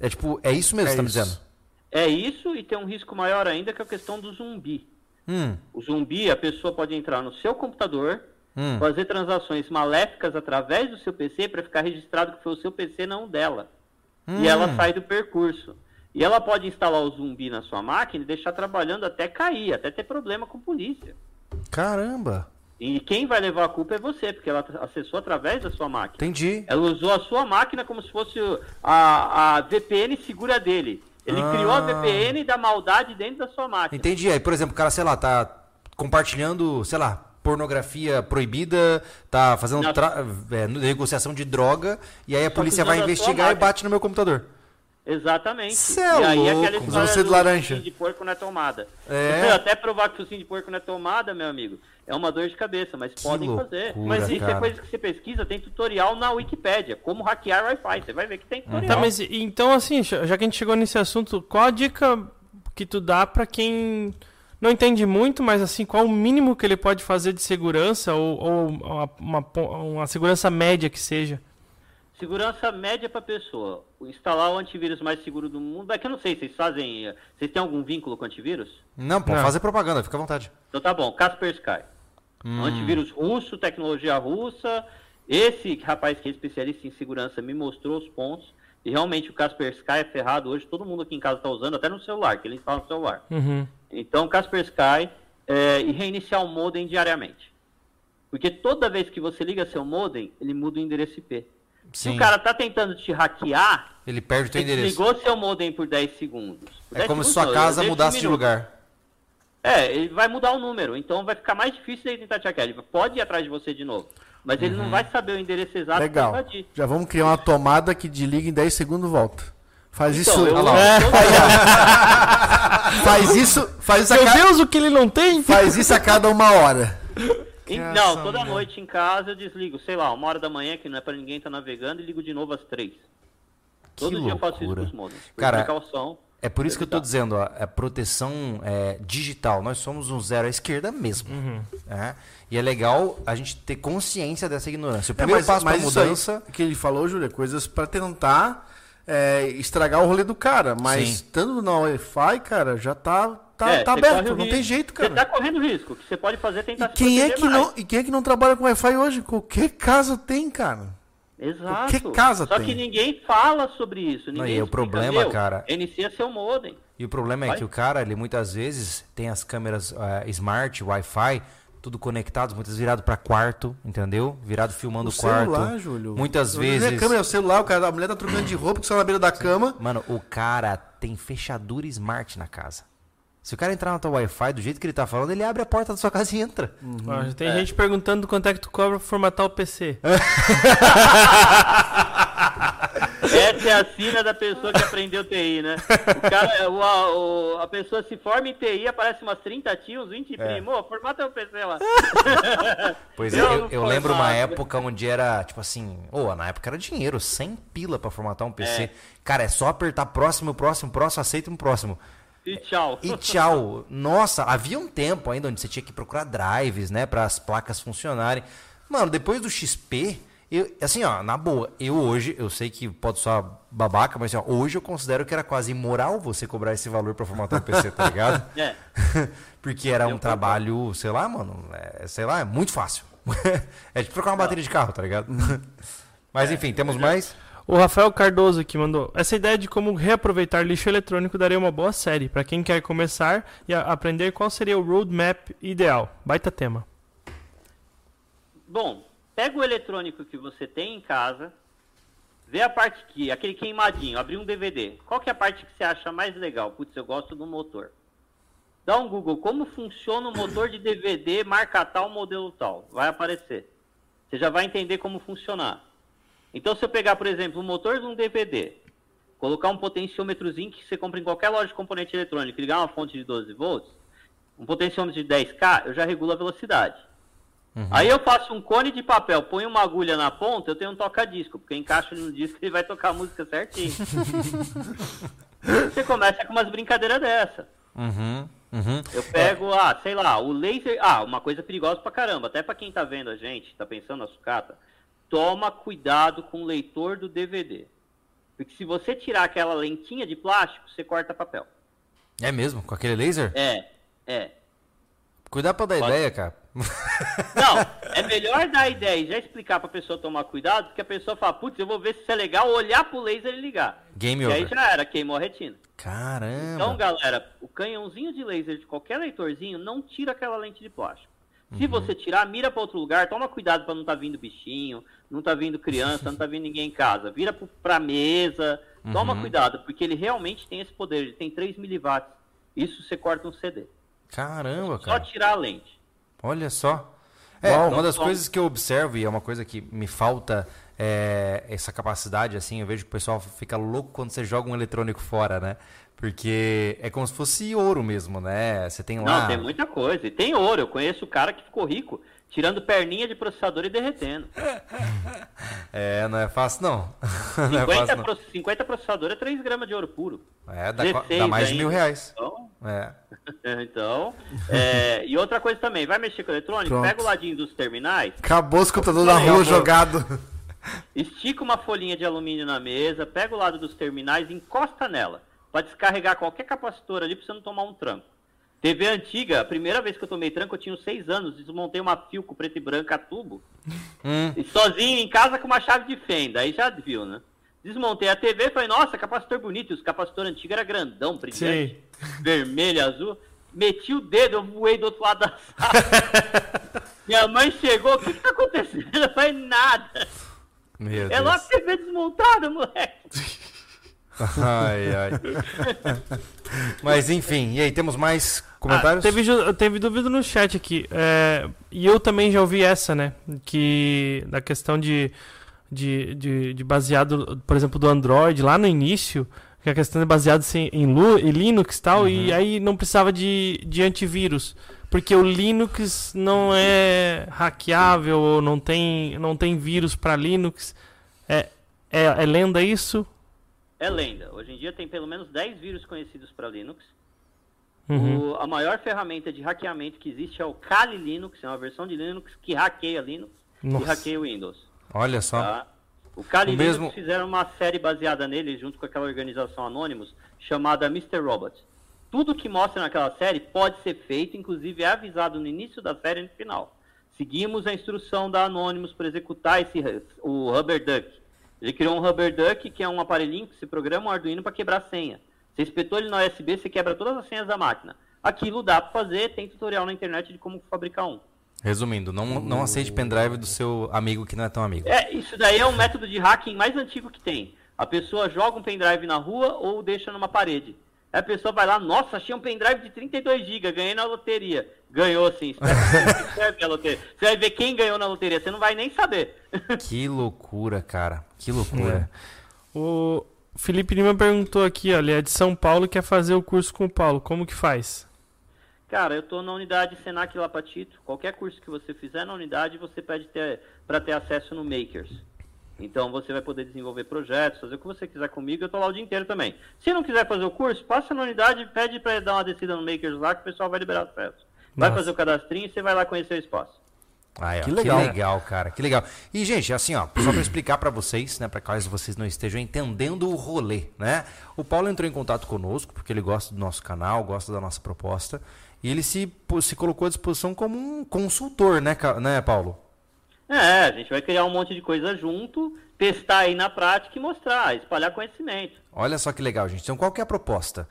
É tipo, é isso mesmo
É
que você tá me dizendo?
É isso e tem um risco maior ainda que é a questão do zumbi.
Hum,
O zumbi, a pessoa pode entrar no seu computador,
hum.
fazer transações maléficas através do seu PC para ficar registrado que foi o seu PC, não o dela.
Hum.
E ela sai do percurso. E ela pode instalar o zumbi na sua máquina e deixar trabalhando até cair, até ter problema com polícia.
Caramba,
E quem vai levar a culpa é você, porque ela acessou através da sua máquina.
entendi.
Ela usou a sua máquina como se fosse a, a VPN segura dele. Ele
Ah.
criou a VPN da maldade dentro da sua máquina.
Entendi. Aí, por exemplo, o cara, sei lá, tá compartilhando, sei lá, pornografia proibida, tá fazendo tra- é, negociação de droga, e aí a
que
polícia vai
usando
investigar e bate no meu computador.
Exatamente.
Cê é
e aí
louco,
aquela
usando
história
você de
do
laranja.
de porco não é tomada.
É.
Você até provar que o focinho de porco não é tomada, meu amigo, é uma dor de cabeça, mas podem fazer.
loucura,
Mas isso
cara.
é coisa que você pesquisa, tem tutorial na Wikipédia, como hackear Wi-Fi. Você vai ver que tem tutorial.
Tá, mas então assim, já já que a gente chegou nesse assunto, qual a dica que tu dá pra quem não entende muito, mas assim, qual o mínimo que ele pode fazer de segurança ou, ou uma, uma, uma segurança média que seja?
Segurança média para pessoa. Instalar o antivírus mais seguro do mundo. É que eu não sei, vocês fazem. eh, Vocês têm algum vínculo com antivírus?
Não, pode
Não.
fazer propaganda, fica à vontade.
Então tá bom, Kaspersky.
Hum.
Um antivírus russo, tecnologia russa. Esse rapaz que é especialista em segurança me mostrou os pontos. E realmente o Kaspersky é ferrado hoje. Todo mundo aqui em casa está usando, até no celular, que ele instala no celular.
Uhum.
Então, Kaspersky é, e reiniciar o modem diariamente. Porque toda vez que você liga seu modem, ele muda o endereço IP. Se
Sim.
o cara tá tentando te hackear,
Ele perde o teu endereço.
desligou seu modem por 10 segundos. Por
É
10
como se
segundos
sua
não,
casa
10
mudasse de
minutos.
lugar.
É, ele vai mudar o número, então vai ficar mais difícil ele tentar te hackear. Ele pode ir atrás de você de novo. Mas ele
Uhum.
não vai saber o endereço exato
Legal. Já vamos criar uma tomada que desliga em 10 segundos e volta. Faz
Então,
isso.
eu
Olha lá, ó.
eu-
Faz isso. Faz isso, a
Meu
ca-
Deus, o que ele não tem?
faz isso a cada uma hora.
Essa
Não, toda
mulher.
noite em casa eu desligo, sei lá, uma hora da manhã, que não é pra ninguém estar navegando, e ligo de novo às três. Todo
Que
dia eu faço isso
loucura.
com os. Por
Cara,
precaução.
É por isso que eu tô dizendo, ó, é proteção é, digital. Nós somos um zero à esquerda mesmo. né? E é legal a gente ter consciência dessa ignorância. O
É,
primeiro
mas,
passo para
mas isso aí
mudança.
que ele falou, Júlia, é coisas pra tentar é, estragar o rolê do cara. Mas
Sim.
estando na Wi-Fi, cara, já tá, tá,
É,
tá
corre
aberto.
o
Não tem jeito, cara.
Você tá correndo risco. O que você pode fazer é
E
tentar se
quem, é que
mais.
não, e quem é que não trabalha com Wi-Fi hoje? Qualquer casa tem, cara.
Exato.
Qualquer casa
Só
tem.
que ninguém fala sobre isso. Ninguém
e o
explica,
problema,
meu,
cara-
Inicia seu modem.
E o problema é
Vai.
que o cara, ele muitas vezes tem as câmeras eh, smart, Wi-Fi, tudo conectados, muitas vezes virado para quarto, entendeu? Virado filmando o, quarto.
celular, Júlio.
Muitas
Não é
vezes.
câmera, é o celular, o cara, a mulher tá trocando de roupa, que está na beira da cama.
Mano, o cara tem fechadura smart na casa. Se o cara entrar na tua Wi-Fi, do jeito que ele tá falando, ele abre a porta da sua casa e entra.
Ó, já tem gente perguntando quanto é que tu cobra pra formatar o PC.
Essa é a sina da pessoa que aprendeu TI, né? O cara, o, a, o- a pessoa se forma em TI, aparece umas 30 tios, 20 primos, ô, formata o PC lá.
Pois é,
Eu
eu, lembro uma época onde era, tipo assim, ô, na época era dinheiro, 100 pila pra formatar um PC.
É.
Cara, é só apertar próximo, próximo, próximo, aceita um próximo.
E tchau.
E tchau. Nossa, havia um tempo ainda onde você tinha que procurar drives, né, para as placas funcionarem. Mano, depois do XP, eu, assim, ó, na boa, eu hoje, eu sei que pode soar babaca, mas assim, ó, hoje eu considero que era quase imoral você cobrar esse valor pra formatar um PC, tá ligado?
É.
Porque era um trabalho, sei lá, mano, é, sei lá, é muito fácil. é tipo trocar uma bateria de carro, tá ligado? Mas enfim, temos mais?
O Rafael Cardoso aqui mandou. Essa ideia de como reaproveitar lixo eletrônico daria uma boa série pra quem quer começar e aprender qual seria o roadmap ideal. Baita tema.
Bom, pega o eletrônico que você tem em casa, vê a parte que, aquele queimadinho, abrir um DVD. Qual que é a parte que você acha mais legal? Putz, eu gosto do motor. Dá um Google, como funciona o motor de DVD, marca tal, modelo tal. Vai aparecer. Você já vai entender como funcionar. Então, se eu pegar, por exemplo, o motor de um DVD, colocar um potenciômetrozinho que você compra em qualquer loja de componente eletrônico, ligar uma fonte de 12 volts, um potenciômetro de 10K, eu já regulo a velocidade. Aí eu faço um cone de papel, ponho uma agulha na ponta, eu tenho um toca-disco, porque eu encaixo ele no disco e ele vai tocar a música certinho. Você começa com umas brincadeiras dessa.
Uhum, uhum.
Eu pego, ah, sei lá, o laser. Ah, uma coisa perigosa pra caramba. Até pra quem tá vendo a gente, tá pensando na sucata, toma cuidado com o leitor do DVD. Porque se você tirar aquela lentinha de plástico, você corta papel.
É mesmo? Com aquele laser?
É, é.
Cuidado pra dar
Pode.
ideia, cara.
Não, é melhor dar ideia e já explicar pra pessoa tomar cuidado, porque a pessoa fala, putz, eu vou ver se isso é legal, olhar pro laser e ligar.
Game
E aí
over.
já era, queimou a retina.
Caramba.
Então, galera, o canhãozinho de laser de qualquer leitorzinho não tira aquela lente de plástico. Se você tirar, mira para outro lugar, toma cuidado para não tá vindo bichinho, não tá vindo criança, não tá vindo ninguém em casa. Vira pro- pra mesa, toma cuidado, porque ele realmente tem esse poder, ele tem 3 miliwatts. Isso você corta um CD.
Caramba,
Só
cara.
tirar a lente.
Olha só. É,
Uau.
uma das
Então,
coisas que eu observo, e é uma coisa que me falta é, essa capacidade, assim, eu vejo que o pessoal fica louco quando você joga um eletrônico fora, né? Porque é como se fosse ouro mesmo, né? Você tem lá.
Não, tem muita coisa. E tem ouro. Eu conheço o cara que ficou rico tirando perninha de processador e derretendo.
É, não é fácil, não. não é
50,
fácil, não.
pro- 50 processador é 3 gramas de ouro puro.
É, dá, co-
16
dá mais de mil reais.
Então,
É.
Então, é, e outra coisa também, vai mexer com eletrônico,
Pronto.
pega o ladinho dos terminais,
Acabou os computadores na rua jogado.
estica uma folhinha de alumínio na mesa, pega o lado dos terminais e encosta nela, para descarregar qualquer capacitor ali pra você não tomar um tranco. TV antiga, a primeira vez que eu tomei tranco eu tinha uns 6 anos, desmontei uma Filco preto e branca a tubo,
Hum,
e sozinho em casa com uma chave de fenda, aí já viu, né? Desmontei a TV e falei, nossa, capacitor bonito, os capacitor antigo era grandão, brilhante, vermelho, azul. Meti o dedo, eu voei do outro lado da sala. Minha mãe chegou, o que que tá acontecendo? Eu falei, nada.
meu
É
Deus.
a TV desmontada, moleque.
Ai, ai. Mas enfim, e aí, temos mais
Ah,
comentários?
teve, ju- teve dúvida no chat aqui. é, e eu também já ouvi essa, né? Que da questão de, de, de, de baseado, por exemplo, do Android, lá no início, que a questão é baseada assim, em, Lu, em Linux e tal, e aí não precisava de, de antivírus. Porque o Linux não é hackeável, não tem, não tem vírus para Linux. É, é, é lenda isso?
É lenda. Hoje em dia tem pelo menos 10 vírus conhecidos para Linux.
Uhum.
O- a maior ferramenta de hackeamento que existe é o Kali Linux, é uma versão de Linux que hackeia Linux
Nossa.
e hackeia o Windows.
Olha só.
Tá? O Kali
O
Linux
mesmo-
fizeram uma série baseada nele, junto com aquela organização Anonymous, chamada Mr. Robot. Tudo que mostra naquela série pode ser feito, inclusive é avisado no início da série e no final. Seguimos a instrução da Anonymous para executar esse, o Rubber Duck. Ele criou um Rubber Duck, que é um aparelhinho que se programa um Arduino para quebrar senha. Você espetou ele na USB, você quebra todas as senhas da máquina. Aquilo dá para fazer, tem tutorial na internet de como fabricar um.
Resumindo, não, não aceite pendrive do seu amigo que não é tão amigo.
É, isso daí é um método de hacking mais antigo que tem. A pessoa joga um pendrive na rua ou deixa numa parede. Aí a pessoa vai lá, nossa, achei um pendrive de 32 GB, ganhei na loteria. Ganhou sim, espera que serve a loteria. Você vai ver quem ganhou na loteria, você não vai nem saber.
Que loucura, cara. Que loucura.
O Felipe Lima perguntou aqui, ó, ele é de São Paulo e quer fazer o curso com o Paulo. Como que faz?
Cara, eu tô na unidade Senac Lapatito. Qualquer curso que você fizer na unidade, você pede ter, para ter acesso no Makers. Então você vai poder desenvolver projetos, fazer o que você quiser comigo, eu tô lá o dia inteiro também. Se não quiser fazer o curso, passa na unidade e pede para dar uma descida no Makers lá que o pessoal vai liberar acesso. Vai
Nossa.
fazer o cadastrinho e você vai lá conhecer o espaço.
Aí, ó,
Que
que,
legal.
legal. cara. Que legal. E, gente, assim, ó, só pra explicar pra vocês, né, pra caso vocês não estejam entendendo o rolê, né? O Paulo entrou em contato conosco porque ele gosta do nosso canal, gosta da nossa proposta, e ele se, se colocou à disposição como um consultor, né, né, Paulo?
É, a gente vai criar um monte de coisa junto, testar aí na prática e mostrar, espalhar conhecimento.
Olha só que legal, gente. Então, qual que é a proposta?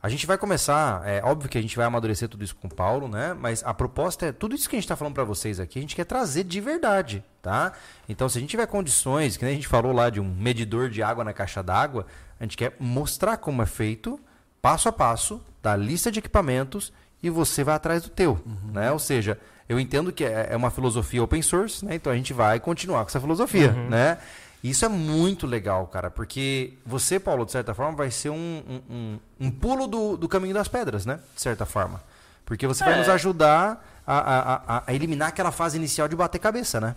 A gente vai começar, é óbvio que a gente vai amadurecer tudo isso com o Paulo, né? Mas a proposta é tudo isso que a gente está falando para vocês aqui, a gente quer trazer de verdade, tá? Então, se a gente tiver condições, que nem a gente falou lá de um medidor de água na caixa d'água, a gente quer mostrar como é feito, passo a passo, da lista de equipamentos e você vai atrás do teu, né? Ou seja, eu entendo que é é uma filosofia open source, né? Então a gente vai continuar com essa filosofia, né? Isso é muito legal, cara, porque você, Paulo, de certa forma, vai ser um, um, um- pulo do, do caminho das pedras, né? De certa forma. Porque você vai
É.
nos ajudar a, a- a- a eliminar aquela fase inicial de bater cabeça, né?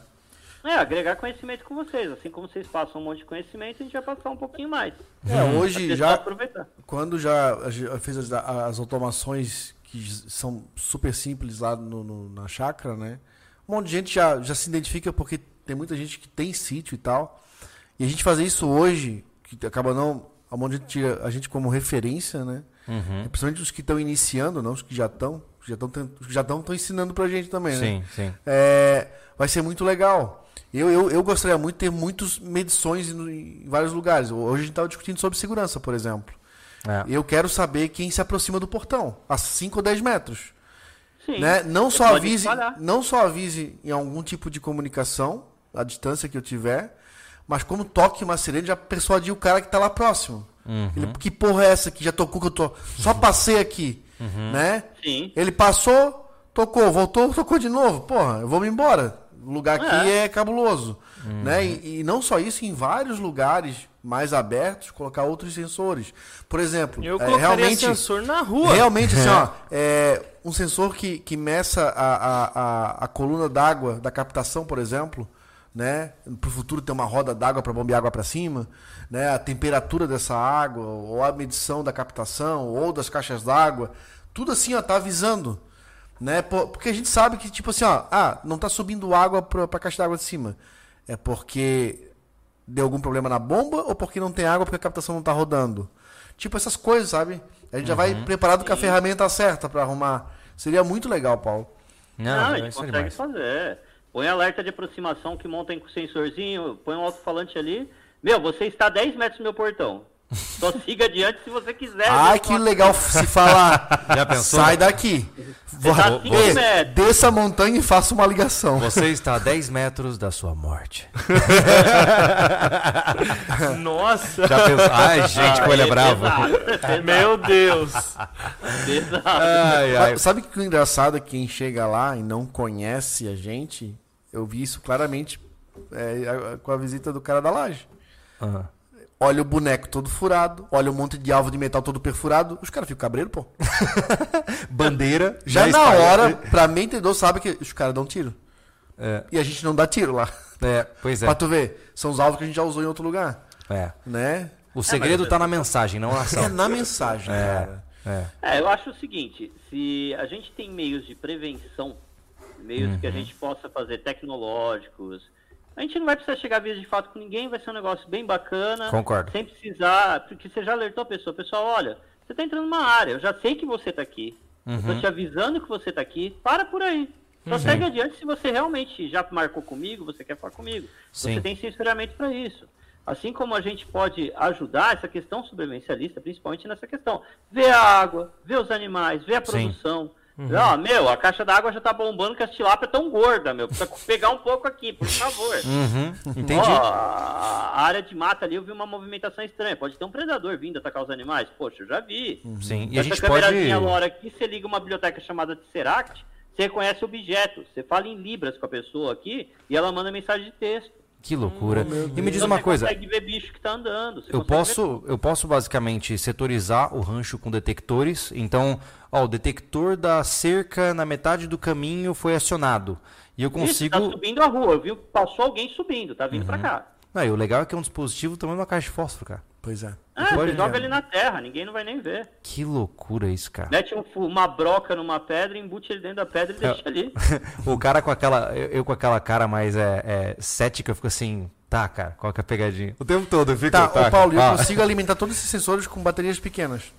É, agregar conhecimento com vocês. Assim como vocês passam um monte de conhecimento, a gente vai passar um pouquinho mais.
É, hoje
Pra
já,
aproveitar.
quando já gente fez as, as automações que são super simples lá no, no- na chácara, né? Um monte de gente já, já se identifica porque tem muita gente que tem sítio e tal. E a gente fazer isso hoje, que acaba não. A monte de gente tira a gente como referência, né? Principalmente os que estão iniciando, não os que já estão. Os que já estão já estão ensinando pra gente também, né?
Sim, sim.
É, vai ser muito legal. Eu, eu, eu gostaria muito de ter muitas medições em, em vários lugares. Hoje a gente estava discutindo sobre segurança, por exemplo.
É.
Eu quero saber quem se aproxima do portão, a 5 ou 10 metros.
Sim.
Né? Não, só avise, não só avise em algum tipo de comunicação, a distância que eu tiver, mas como toque uma sirene, já persuadir o cara que está lá próximo.
Uhum.
Ele, que porra é essa que já tocou que eu tô. Só passei aqui.
Uhum.
Né?
Sim.
Ele passou, tocou, voltou, tocou de novo. Porra, eu vou me embora. O lugar aqui é, cabuloso. Né? E, e não só isso, em vários lugares mais abertos, colocar outros sensores. Por exemplo,
Eu
é, realmente,
sensor na rua.
realmente assim, ó, é, um sensor que, que meça a, a, a, a coluna d'água da captação, por exemplo, né? Para o futuro ter uma roda d'água para bombear água para cima, né? A temperatura dessa água, ou a medição da captação, ou das caixas d'água, tudo assim, ó, tá avisando, né? Por- Porque a gente sabe que tipo assim, ó, ah, não tá subindo água para a caixa d'água de cima, é porque deu algum problema na bomba ou porque não tem água porque a captação não tá rodando. Tipo essas coisas, sabe? A gente já vai preparado com a ferramenta certa para arrumar. Seria muito legal, Paulo.
Não,
Não,
a gente consegue
demais.
fazer. Põe alerta de aproximação que montem com o sensorzinho, põe um alto-falante ali. Meu, você está a 10 metros do meu portão. Só siga adiante se você quiser.
Ai,
Meu,
que legal se falar.
Já pensou?
Sai daqui. Vou,
tá
Ê,
metros.
desça a montanha e faça uma ligação.
Você está a 10 metros da sua morte.
Nossa.
Já pensou? Ai, gente, como ele é bravo.
pesado,
Meu Deus.
Ai, ai.
Sabe- que o engraçado é que quem chega lá e não conhece a gente? Eu vi isso claramente é, com a visita do cara da laje.
Ah.
Olha o boneco todo furado, olha um monte de alvo de metal todo perfurado. Os caras ficam cabreiros, pô.
Bandeira.
Já
né,
na
espalha-
hora, pra mim, entendeu, sabe que os caras dão tiro.
É,
E a gente não dá tiro lá.
é, pois é.
Pra tu ver, são os alvos que a gente já usou em outro lugar.
é.
Né?
O segredo tá na mensagem, não na
É
ação.
na mensagem, cara.
É.
É, eu acho o seguinte, se a gente tem meios de prevenção, meios que a gente possa fazer tecnológicos, a gente não vai precisar chegar a vias de fato com ninguém, vai ser um negócio bem bacana.
Concordo.
Sem precisar, porque você já alertou a pessoa, pessoal, olha, você tá entrando numa área, eu já sei que você tá aqui. Eu tô te avisando que você tá aqui, para por aí. Só segue adiante se você realmente já marcou comigo, você quer falar comigo.
Sim.
Você tem sensoramento para isso. Assim como a gente pode ajudar essa questão sobrevivencialista, principalmente nessa questão. Ver a água, ver os animais, ver a
Sim.
Produção. Ó, meu, a caixa d'água já tá bombando que as tilápias tão gorda, meu. Precisa pegar um pouco aqui, por favor.
Uhum, entendi.
Ó, a área de mata ali eu vi uma movimentação estranha. Pode ter um predador vindo atacar os animais? Poxa, eu já vi.
Sim. E a
Essa
gente pode.
câmerazinha LoRa aqui, você liga uma biblioteca chamada Tesseract, você reconhece objetos. Você fala em libras com a pessoa aqui e ela manda mensagem de texto.
Que loucura. E me diz
Então
uma
você
coisa.
consegue ver bicho que tá andando. você
Eu
consegue ver
posso, eu posso basicamente setorizar o rancho com detectores. Então, ó, o detector da cerca na metade do caminho foi acionado. E eu
Isso,
consigo.
tá subindo a rua. Eu vi, passou alguém subindo, tá vindo pra cá.
Não, e o legal é que é um dispositivo de uma caixa de fósforo, cara.
Pois é.
Ah, você joga ele na terra, ninguém não vai nem ver.
Que loucura isso, cara.
Mete um uma broca numa pedra, embute ele dentro da pedra e deixa ali.
o cara com aquela. Eu, eu com aquela cara mais é, é, cética, eu fico assim. Tá, cara, qual que é a pegadinha? O tempo todo eu fico.
Tá, ô Paulo, eu
ah.
consigo alimentar todos esses sensores com baterias pequenas.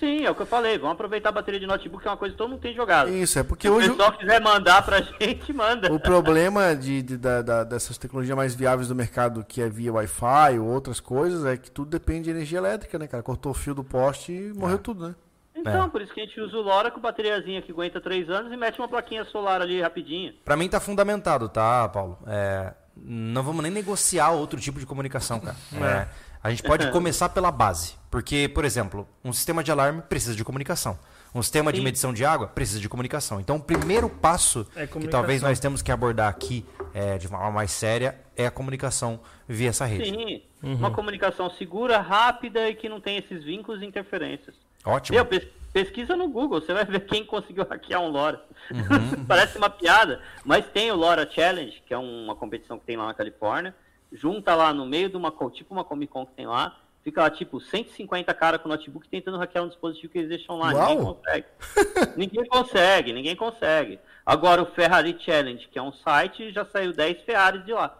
Sim, é o que eu falei. Vamos aproveitar a bateria de notebook, que é uma coisa que todo mundo tem jogado.
Isso, é porque
Se o
hoje
pessoal quiser mandar pra gente, manda.
o problema de, de- da- da- dessas tecnologias mais viáveis do mercado, que é via Wi-Fi ou outras coisas, é que tudo depende de energia elétrica, né, cara? Cortou o fio do poste e morreu tudo, né?
Então,
É.
por isso que a gente usa o LoRa com bateriazinha que aguenta 3 anos e mete uma plaquinha solar ali rapidinho.
Pra mim tá fundamentado, tá, Paulo? É, não vamos nem negociar outro tipo de comunicação, cara. É, a gente pode começar pela base. Porque, por exemplo, um sistema de alarme precisa de comunicação. Um sistema de
Sim.
medição de água precisa de comunicação. Então, o primeiro passo
É
que talvez nós temos que abordar aqui é, de forma mais séria é a comunicação via essa rede.
Sim. Uma comunicação segura, rápida e que não tem esses vínculos e interferências.
Ótimo.
Meu, pes- pesquisa no Google, você vai ver quem conseguiu hackear um LoRa. Parece uma piada, mas tem o LoRa Challenge, que é uma competição que tem lá na Califórnia. Junta lá no meio de uma, tipo uma Comic Con que tem lá, fica lá tipo 150 cara com notebook tentando hackear um dispositivo que eles deixam lá. Ninguém consegue. ninguém consegue, ninguém consegue. Agora o Ferrari Challenge, que é um site, já saiu 10 Ferraris de lá.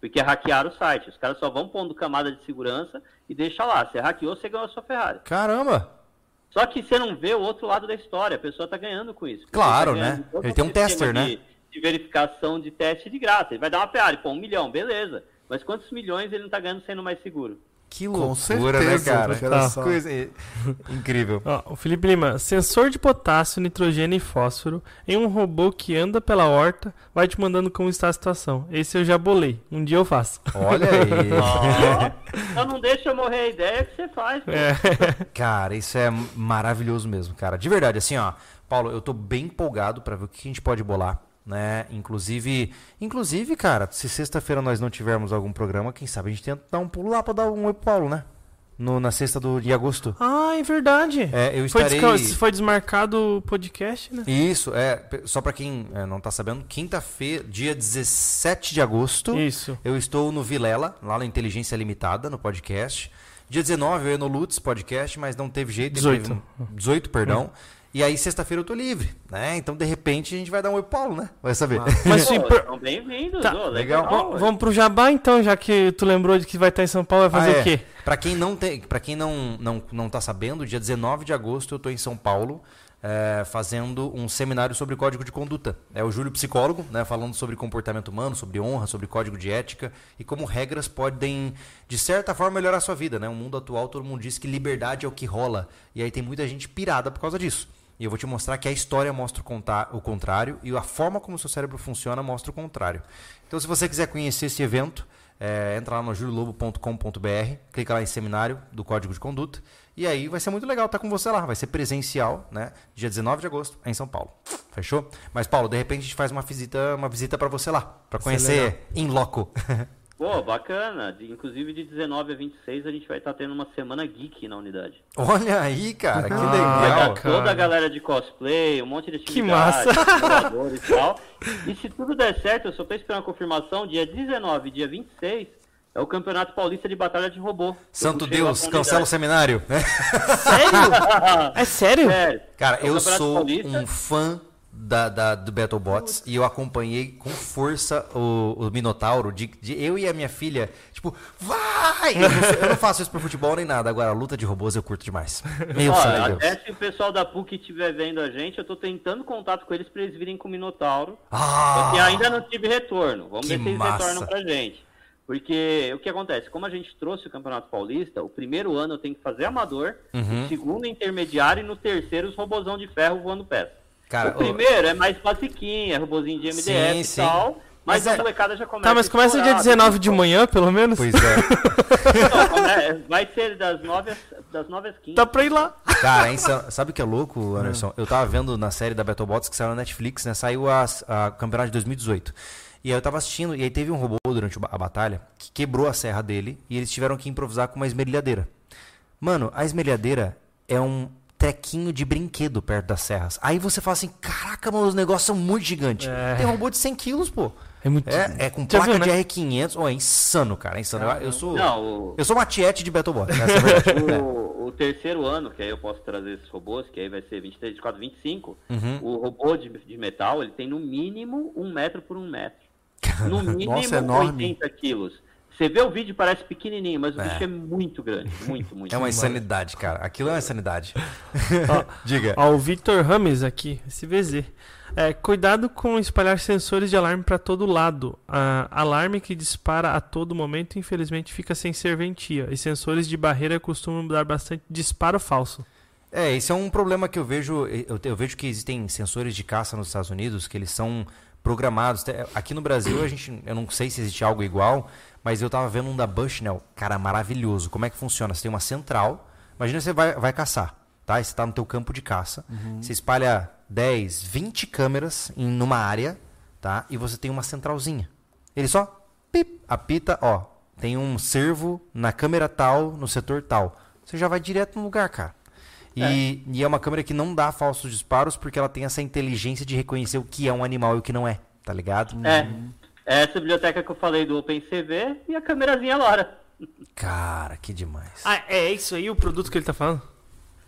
Porque hackearam o site. Os caras só vão pondo camada de segurança e deixa lá. Você hackeou, você ganhou a sua Ferrari.
Caramba!
Só que você não vê o outro lado da história. A pessoa tá ganhando com isso.
Claro,
tá
né? Ele tem um tester, né?
de, De verificação de teste de graça. Ele vai dar uma Ferrari, pô, um milhão, beleza. Mas quantos milhões ele não tá ganhando sendo mais seguro?
Que
Com
loucura,
certeza,
né, cara?
só.
Coisa incrível.
Ó, o Felipe Lima, sensor de potássio, nitrogênio e fósforo em um robô que anda pela horta vai te mandando como está a situação. Esse eu já bolei. Um dia eu faço.
Olha aí.
Ó, então não deixa eu morrer a ideia que você faz.
É.
Cara, isso é maravilhoso mesmo, cara. De verdade, assim, ó. Paulo, eu tô bem empolgado pra ver o que a gente pode bolar, né? Inclusive, inclusive, cara, se sexta-feira nós não tivermos algum programa, quem sabe a gente tenta dar um pulo lá pra dar um oi pro Paulo, né? No, na sexta do, de agosto.
Ah, é verdade.
É, eu
Foi,
estarei...
desca- foi desmarcado o podcast, né?
Isso, é, só pra quem é, não tá sabendo, quinta-feira, dia 17 de agosto,
Isso.
eu estou no Vilela, lá na Inteligência Limitada, no podcast. Dia 19 eu ia no Lutz podcast, mas não teve jeito.
18.
teve um- 18, perdão. E aí sexta-feira eu tô livre, né? Então de repente a gente vai dar um oi pro Paulo, né? Vai saber.
Mas
Pô,
se per-
são bem-vindos,
Tá,
legal.
legal.
Vamos pro Jabá então, já que tu lembrou de que vai estar em São Paulo, vai fazer
Ah, é.
o quê?
Pra quem não tem, para quem não, não não tá sabendo, dia 19 de agosto eu tô em São Paulo. é, fazendo um seminário sobre código de conduta. É o Júlio Psicólogo, né, falando sobre comportamento humano, sobre honra, sobre código de ética e como regras podem, de certa forma, melhorar a sua vida. Né? No mundo atual, todo mundo diz que liberdade é o que rola. E aí tem muita gente pirada por causa disso. E eu vou te mostrar que a história mostra o, contrário e a forma como o seu cérebro funciona mostra o contrário. Então, se você quiser conhecer esse evento, é, entra lá no juliolobo.com.br, clica lá em seminário do Código de Conduta, e aí vai ser muito legal estar com você lá. Vai ser presencial, né? Dia 19 de agosto, em São Paulo. Fechou? Mas, Paulo, de repente a gente faz uma visita, uma visita para você lá, para conhecer em loco.
Pô, bacana. De- inclusive de 19 a 26 a gente vai estar tendo uma semana geek na unidade.
Olha aí, cara, que
Ah,
Vai
legal.
estar
bacana.
toda a galera de cosplay, um monte de
Que
atividade,
massa.
simuladores e tal. E se tudo der certo, eu só tô esperando a confirmação, dia 19 e dia 26 é o Campeonato Paulista de Batalha de Robô.
Santo Deus, cancela o seminário.
Sério? É sério?
Sério.
Cara,
É
eu sou
Paulista.
um fã da, da- do BattleBots e eu acompanhei com força o, o Minotauro, de, de eu e a minha filha, tipo, vai! Eu não, eu não faço isso pro futebol nem nada, agora a luta de robôs eu curto demais. Meu
Olha,
Deus.
até se o pessoal da PUC estiver vendo a gente, eu tô tentando contato com eles pra eles virem com o Minotauro.
Ah,
Só que ainda não tive retorno. Vamos ver se eles
massa.
retornam pra gente. Porque o que acontece? Como a gente trouxe o Campeonato Paulista, o primeiro ano eu tenho que fazer amador,
Uhum.
o segundo intermediário e no terceiro os robozão de ferro voando peça.
Cara,
o primeiro é mais basiquinho, é robozinho de MDF
Sim,
e
sim.
tal. Mas,
Mas
a
é-
molecada já começa
Tá, mas começa dia
explorar,
19 de manhã, pelo menos?
Pois é.
Não, come- vai ser das 9 às, das 9 às 15.
Dá pra ir lá.
Cara, hein, sa- sabe o que é louco, Anderson? Eu tava vendo na série da BattleBots que saiu na Netflix, né? Saiu a, a campeonato de 2018. E aí eu tava assistindo, e aí teve um robô durante o a batalha que quebrou a serra dele e eles tiveram que improvisar com uma esmerilhadeira. Mano, a esmerilhadeira é um trequinho de brinquedo perto das serras. Aí você fala assim, caraca, mano, os negócios são muito gigantes.
É.
Tem um robô de 100 quilos, pô.
É muito.
É, é com
Já
placa
viu,
de
né?
R500. Oh, é insano, cara, é insano. Eu, sou...
Não, o,
Eu sou uma tiete de BattleBot, é
o, o terceiro ano, que aí eu posso trazer esses robôs, que aí vai ser 23, 24, 25,
Uhum.
o robô de, de metal, ele tem no mínimo um metro por um metro. No mínimo
Nossa, é enorme.
80 quilos. Você vê o vídeo, parece pequenininho, mas o
É.
bicho é muito grande. Muito, muito.
É uma insanidade, cara. Aquilo é uma insanidade.
Ó,
Diga.
Ó, o Victor Rames aqui, SVZ. É, cuidado com espalhar sensores de alarme para todo lado. Ah, alarme que dispara a todo momento, infelizmente, fica sem serventia. E sensores de barreira costumam dar bastante disparo falso.
É, esse é um problema que eu vejo. Eu, eu vejo que existem sensores de caça nos Estados Unidos que eles são programados. Aqui no Brasil, a gente, eu não sei se existe algo igual, mas eu tava vendo um da Bushnell, cara, maravilhoso. Como é que funciona? Você tem uma central. Imagina você vai, vai caçar, tá? E Você tá no teu campo de caça. Você espalha 10, 20 câmeras em numa área, tá? E você tem uma centralzinha. Ele só pip, apita, ó. tem um servo na câmera tal, no setor tal. Você já vai direto no lugar, cara. E é. e é uma câmera que não dá falsos disparos porque ela tem essa inteligência de reconhecer o que é um animal e o que não é, tá ligado?
É. É essa biblioteca que eu falei do OpenCV e a câmerazinha LoRa.
Cara, que demais.
Ah, é isso aí o produto que ele tá falando?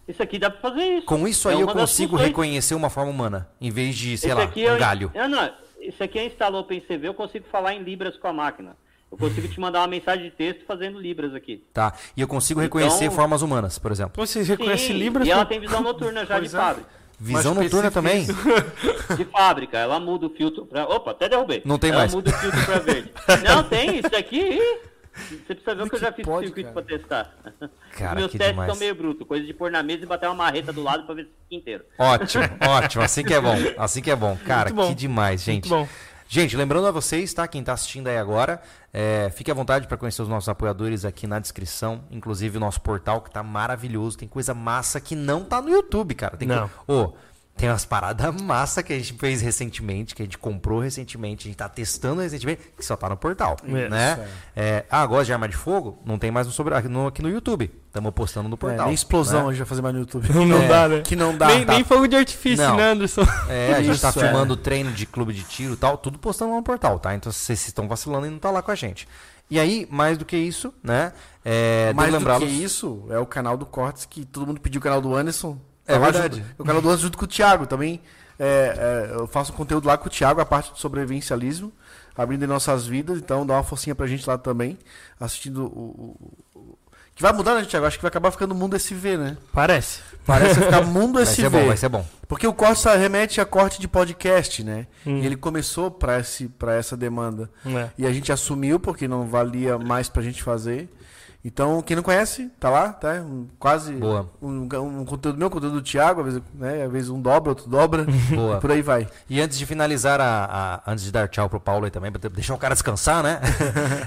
Isso aqui dá pra fazer isso.
Com isso
É
aí eu consigo reconhecer uma forma humana, em vez de, sei
Esse
lá,
aqui
um
eu-
galho.
Não, não. Esse aqui eu instalo OpenCV, eu consigo falar em Libras com a máquina. Eu consigo te mandar uma mensagem de texto fazendo Libras aqui.
Tá. E eu consigo reconhecer
Então-
formas humanas, por exemplo.
Você reconhece
Sim,
Libras?
E ela tem visão noturna já de
é.
Visão noturna também.
De fábrica, ela muda o filtro pra. Opa, até derrubei.
Não tem
ela
mais.
muda o filtro pra verde. Não, tem, isso aqui. Você precisa ver o que eu já fiz
pode,
circuito
cara?
pra testar.
Cara,
Os meus
que
testes
demais.
são meio brutos, coisa de pôr na mesa e bater uma marreta do lado pra ver se fica inteiro.
Ótimo, ótimo. Assim que é bom. Assim que é bom. Cara,
bom.
que demais, gente.
Muito bom.
Gente, lembrando a vocês, tá? Quem tá assistindo aí agora, é, fique à vontade para conhecer os nossos apoiadores aqui na descrição. Inclusive o nosso portal que tá maravilhoso. Tem coisa massa que não tá no YouTube, cara. Tem
Não.
co- Ô, tem umas paradas massa que a gente fez recentemente, que a gente comprou recentemente, a gente tá testando recentemente, que só tá no portal,
Isso,
né? É, ah, gosta de arma de fogo? Não tem mais no sobre, aqui, no, aqui no YouTube. Estamos postando no
É,
portal.
nem explosão
né?
a gente vai fazer mais no YouTube.
Não
É,
dá, né?
Que não dá.
nem,
tá?
nem fogo de artifício,
Não.
né, Anderson?
É, a gente tá
Isso, é.
filmando treino de clube de tiro e tal, tudo postando lá no portal, tá? Então vocês estão vacilando e não tá lá com a gente. E aí, mais do que isso, né? É,
Mais do que isso, é o canal do Cortes, que todo mundo pediu o canal do Anderson.
É verdade.
o canal do Anderson junto com o Thiago também. é, é, eu faço conteúdo lá com o Thiago, a parte de sobrevivencialismo, abrindo em nossas vidas. Então dá uma forcinha pra gente lá também, assistindo o. o- o- que vai mudar, né, Thiago? Acho que vai acabar ficando Mundo SV, né?
Parece.
Parece ficar Mundo
Vai
SV.
ser bom, vai ser bom.
Porque o corte remete a corte de podcast, né?
Hum.
E ele começou pra esse, pra essa demanda.
É.
E a gente assumiu porque não valia mais pra gente fazer. Então, quem não conhece, tá lá, tá? Um- quase
Boa.
Um, um conteúdo meu, conteúdo do Thiago, às vezes, né? às vezes um dobra, outro dobra.
Boa.
E por aí vai.
E antes de finalizar, a, a- antes de dar tchau pro Paulo aí também, pra deixar o cara descansar, né?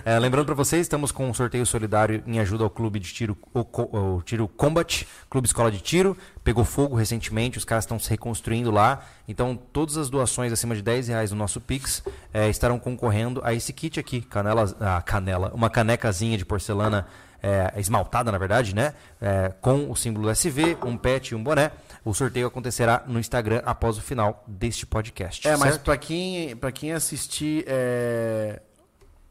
É, lembrando pra vocês, estamos com um sorteio solidário em ajuda ao clube de tiro, o, Co- o Tiro Combat, Clube Escola de Tiro. Pegou fogo recentemente, os caras estão se reconstruindo lá. Então, todas as doações acima de 10 reais no nosso Pix é, estarão concorrendo a esse kit aqui. Canela, ah, canela, uma canecazinha de porcelana é, esmaltada, na verdade, né? É, com o símbolo SV, um pet e um boné. O sorteio acontecerá no Instagram após o final deste podcast.
É, mas
certo?
pra quem, pra quem assistir é,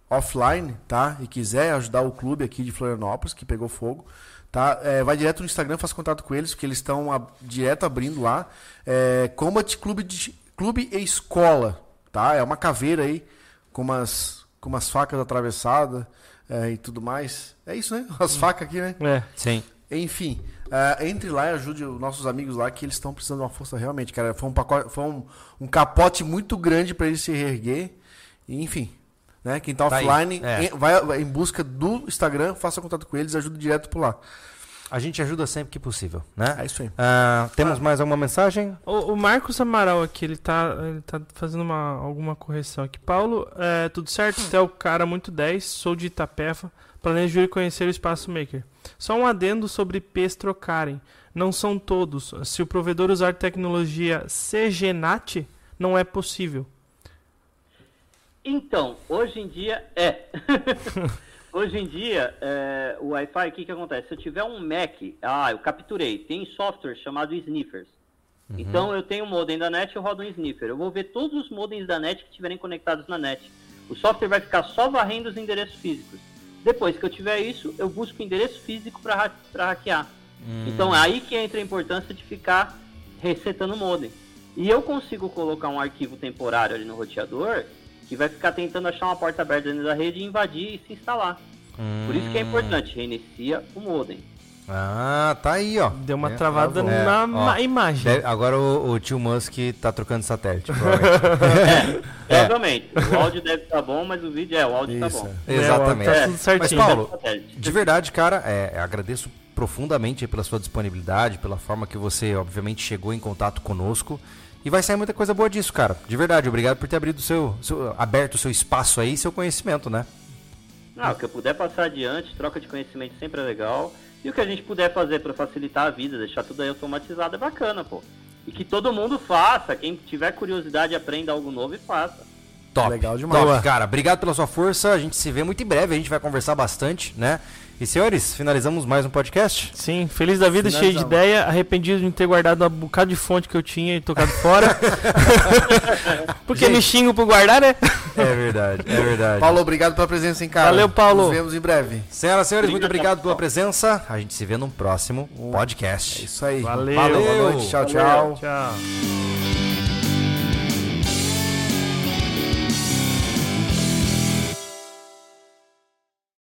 offline, tá? E quiser ajudar o clube aqui de Florianópolis, que pegou fogo, tá? É, vai direto no Instagram, faz contato com eles, porque eles estão direto abrindo lá. É, Combat Clube, de, Clube e Escola, tá? É uma caveira aí, com umas, com umas facas atravessadas é, e tudo mais. É isso, né? As facas aqui, né?
É.
Sim.
Enfim, ah, entre lá e ajude os nossos amigos lá, que eles estão precisando de uma força realmente, cara. Foi um, pacote, foi um, um capote muito grande para eles se reerguer. E, enfim, né? Quem tá,
Tá aí,
offline,
é.
em- vai, vai em busca do Instagram, faça contato com eles, ajude direto por lá.
A gente ajuda sempre que possível, né?
É isso aí.
Ah, temos mais alguma mensagem?
O, o Marcos Amaral aqui, ele tá, ele tá fazendo uma, alguma correção aqui. Paulo, é, tudo certo? Você é o cara muito 10, sou de Itapefa, planejo ir conhecer o Espaço Maker. Só um adendo sobre Ps trocarem. Não são todos. Se o provedor usar tecnologia CGNAT, não é possível.
Então, hoje em dia é. hoje em dia, é, o Wi-Fi, o que, que acontece? Se eu tiver um Mac, ah, eu capturei, tem software chamado Sniffers. Então eu tenho um modem da net eu rodo um sniffer. Eu vou ver todos os modems da net que estiverem conectados na net. O software vai ficar só varrendo os endereços físicos. Depois que eu tiver isso, eu busco o endereço físico para hackear. Então é aí que entra a importância de ficar resetando o modem. E eu consigo colocar um arquivo temporário ali no roteador que vai ficar tentando achar uma porta aberta dentro da rede, invadir e se instalar. Por isso que é importante, reinicia o modem.
Ah, tá aí, ó.
Deu uma
É,
travada
travou.
na
É,
imagem.
Deve- agora o, o tio Musk tá trocando satélite. provavelmente. É.
Provavelmente. O áudio deve estar bom, mas o vídeo é, o áudio tá
Isso,
bom.
é.
Exatamente.
tá tudo
Mas,
certinho.
Paulo,
Satélite.
de verdade, cara, é, agradeço profundamente pela sua disponibilidade, pela forma que você, obviamente, chegou em contato conosco. E vai sair muita coisa boa disso, cara. De verdade, obrigado por ter abrido seu, seu- aberto o seu espaço aí e seu conhecimento, né?
Não, o que eu puder passar adiante, troca de conhecimento sempre é legal. E o que a gente puder fazer para facilitar a vida, deixar tudo aí automatizado é bacana, pô. E que todo mundo faça, quem tiver curiosidade aprenda algo novo e faça.
Top.
Legal demais.
Top, cara. Obrigado pela sua força. A gente se vê muito em breve. A gente vai conversar bastante, né? E senhores, finalizamos mais um podcast.
Sim, feliz da vida, cheio de ideia, arrependido de não ter guardado um bocado de fonte que eu tinha e tocado fora. Porque me xingo por guardar, né?
É verdade, é verdade.
Paulo, obrigado pela presença em casa.
Valeu, Paulo.
Nos vemos em breve.
Senhoras e senhores, muito Obrigado, pela presença. A gente se vê num próximo podcast.
Isso aí.
Valeu.
Boa noite. Tchau, tchau.
Tchau.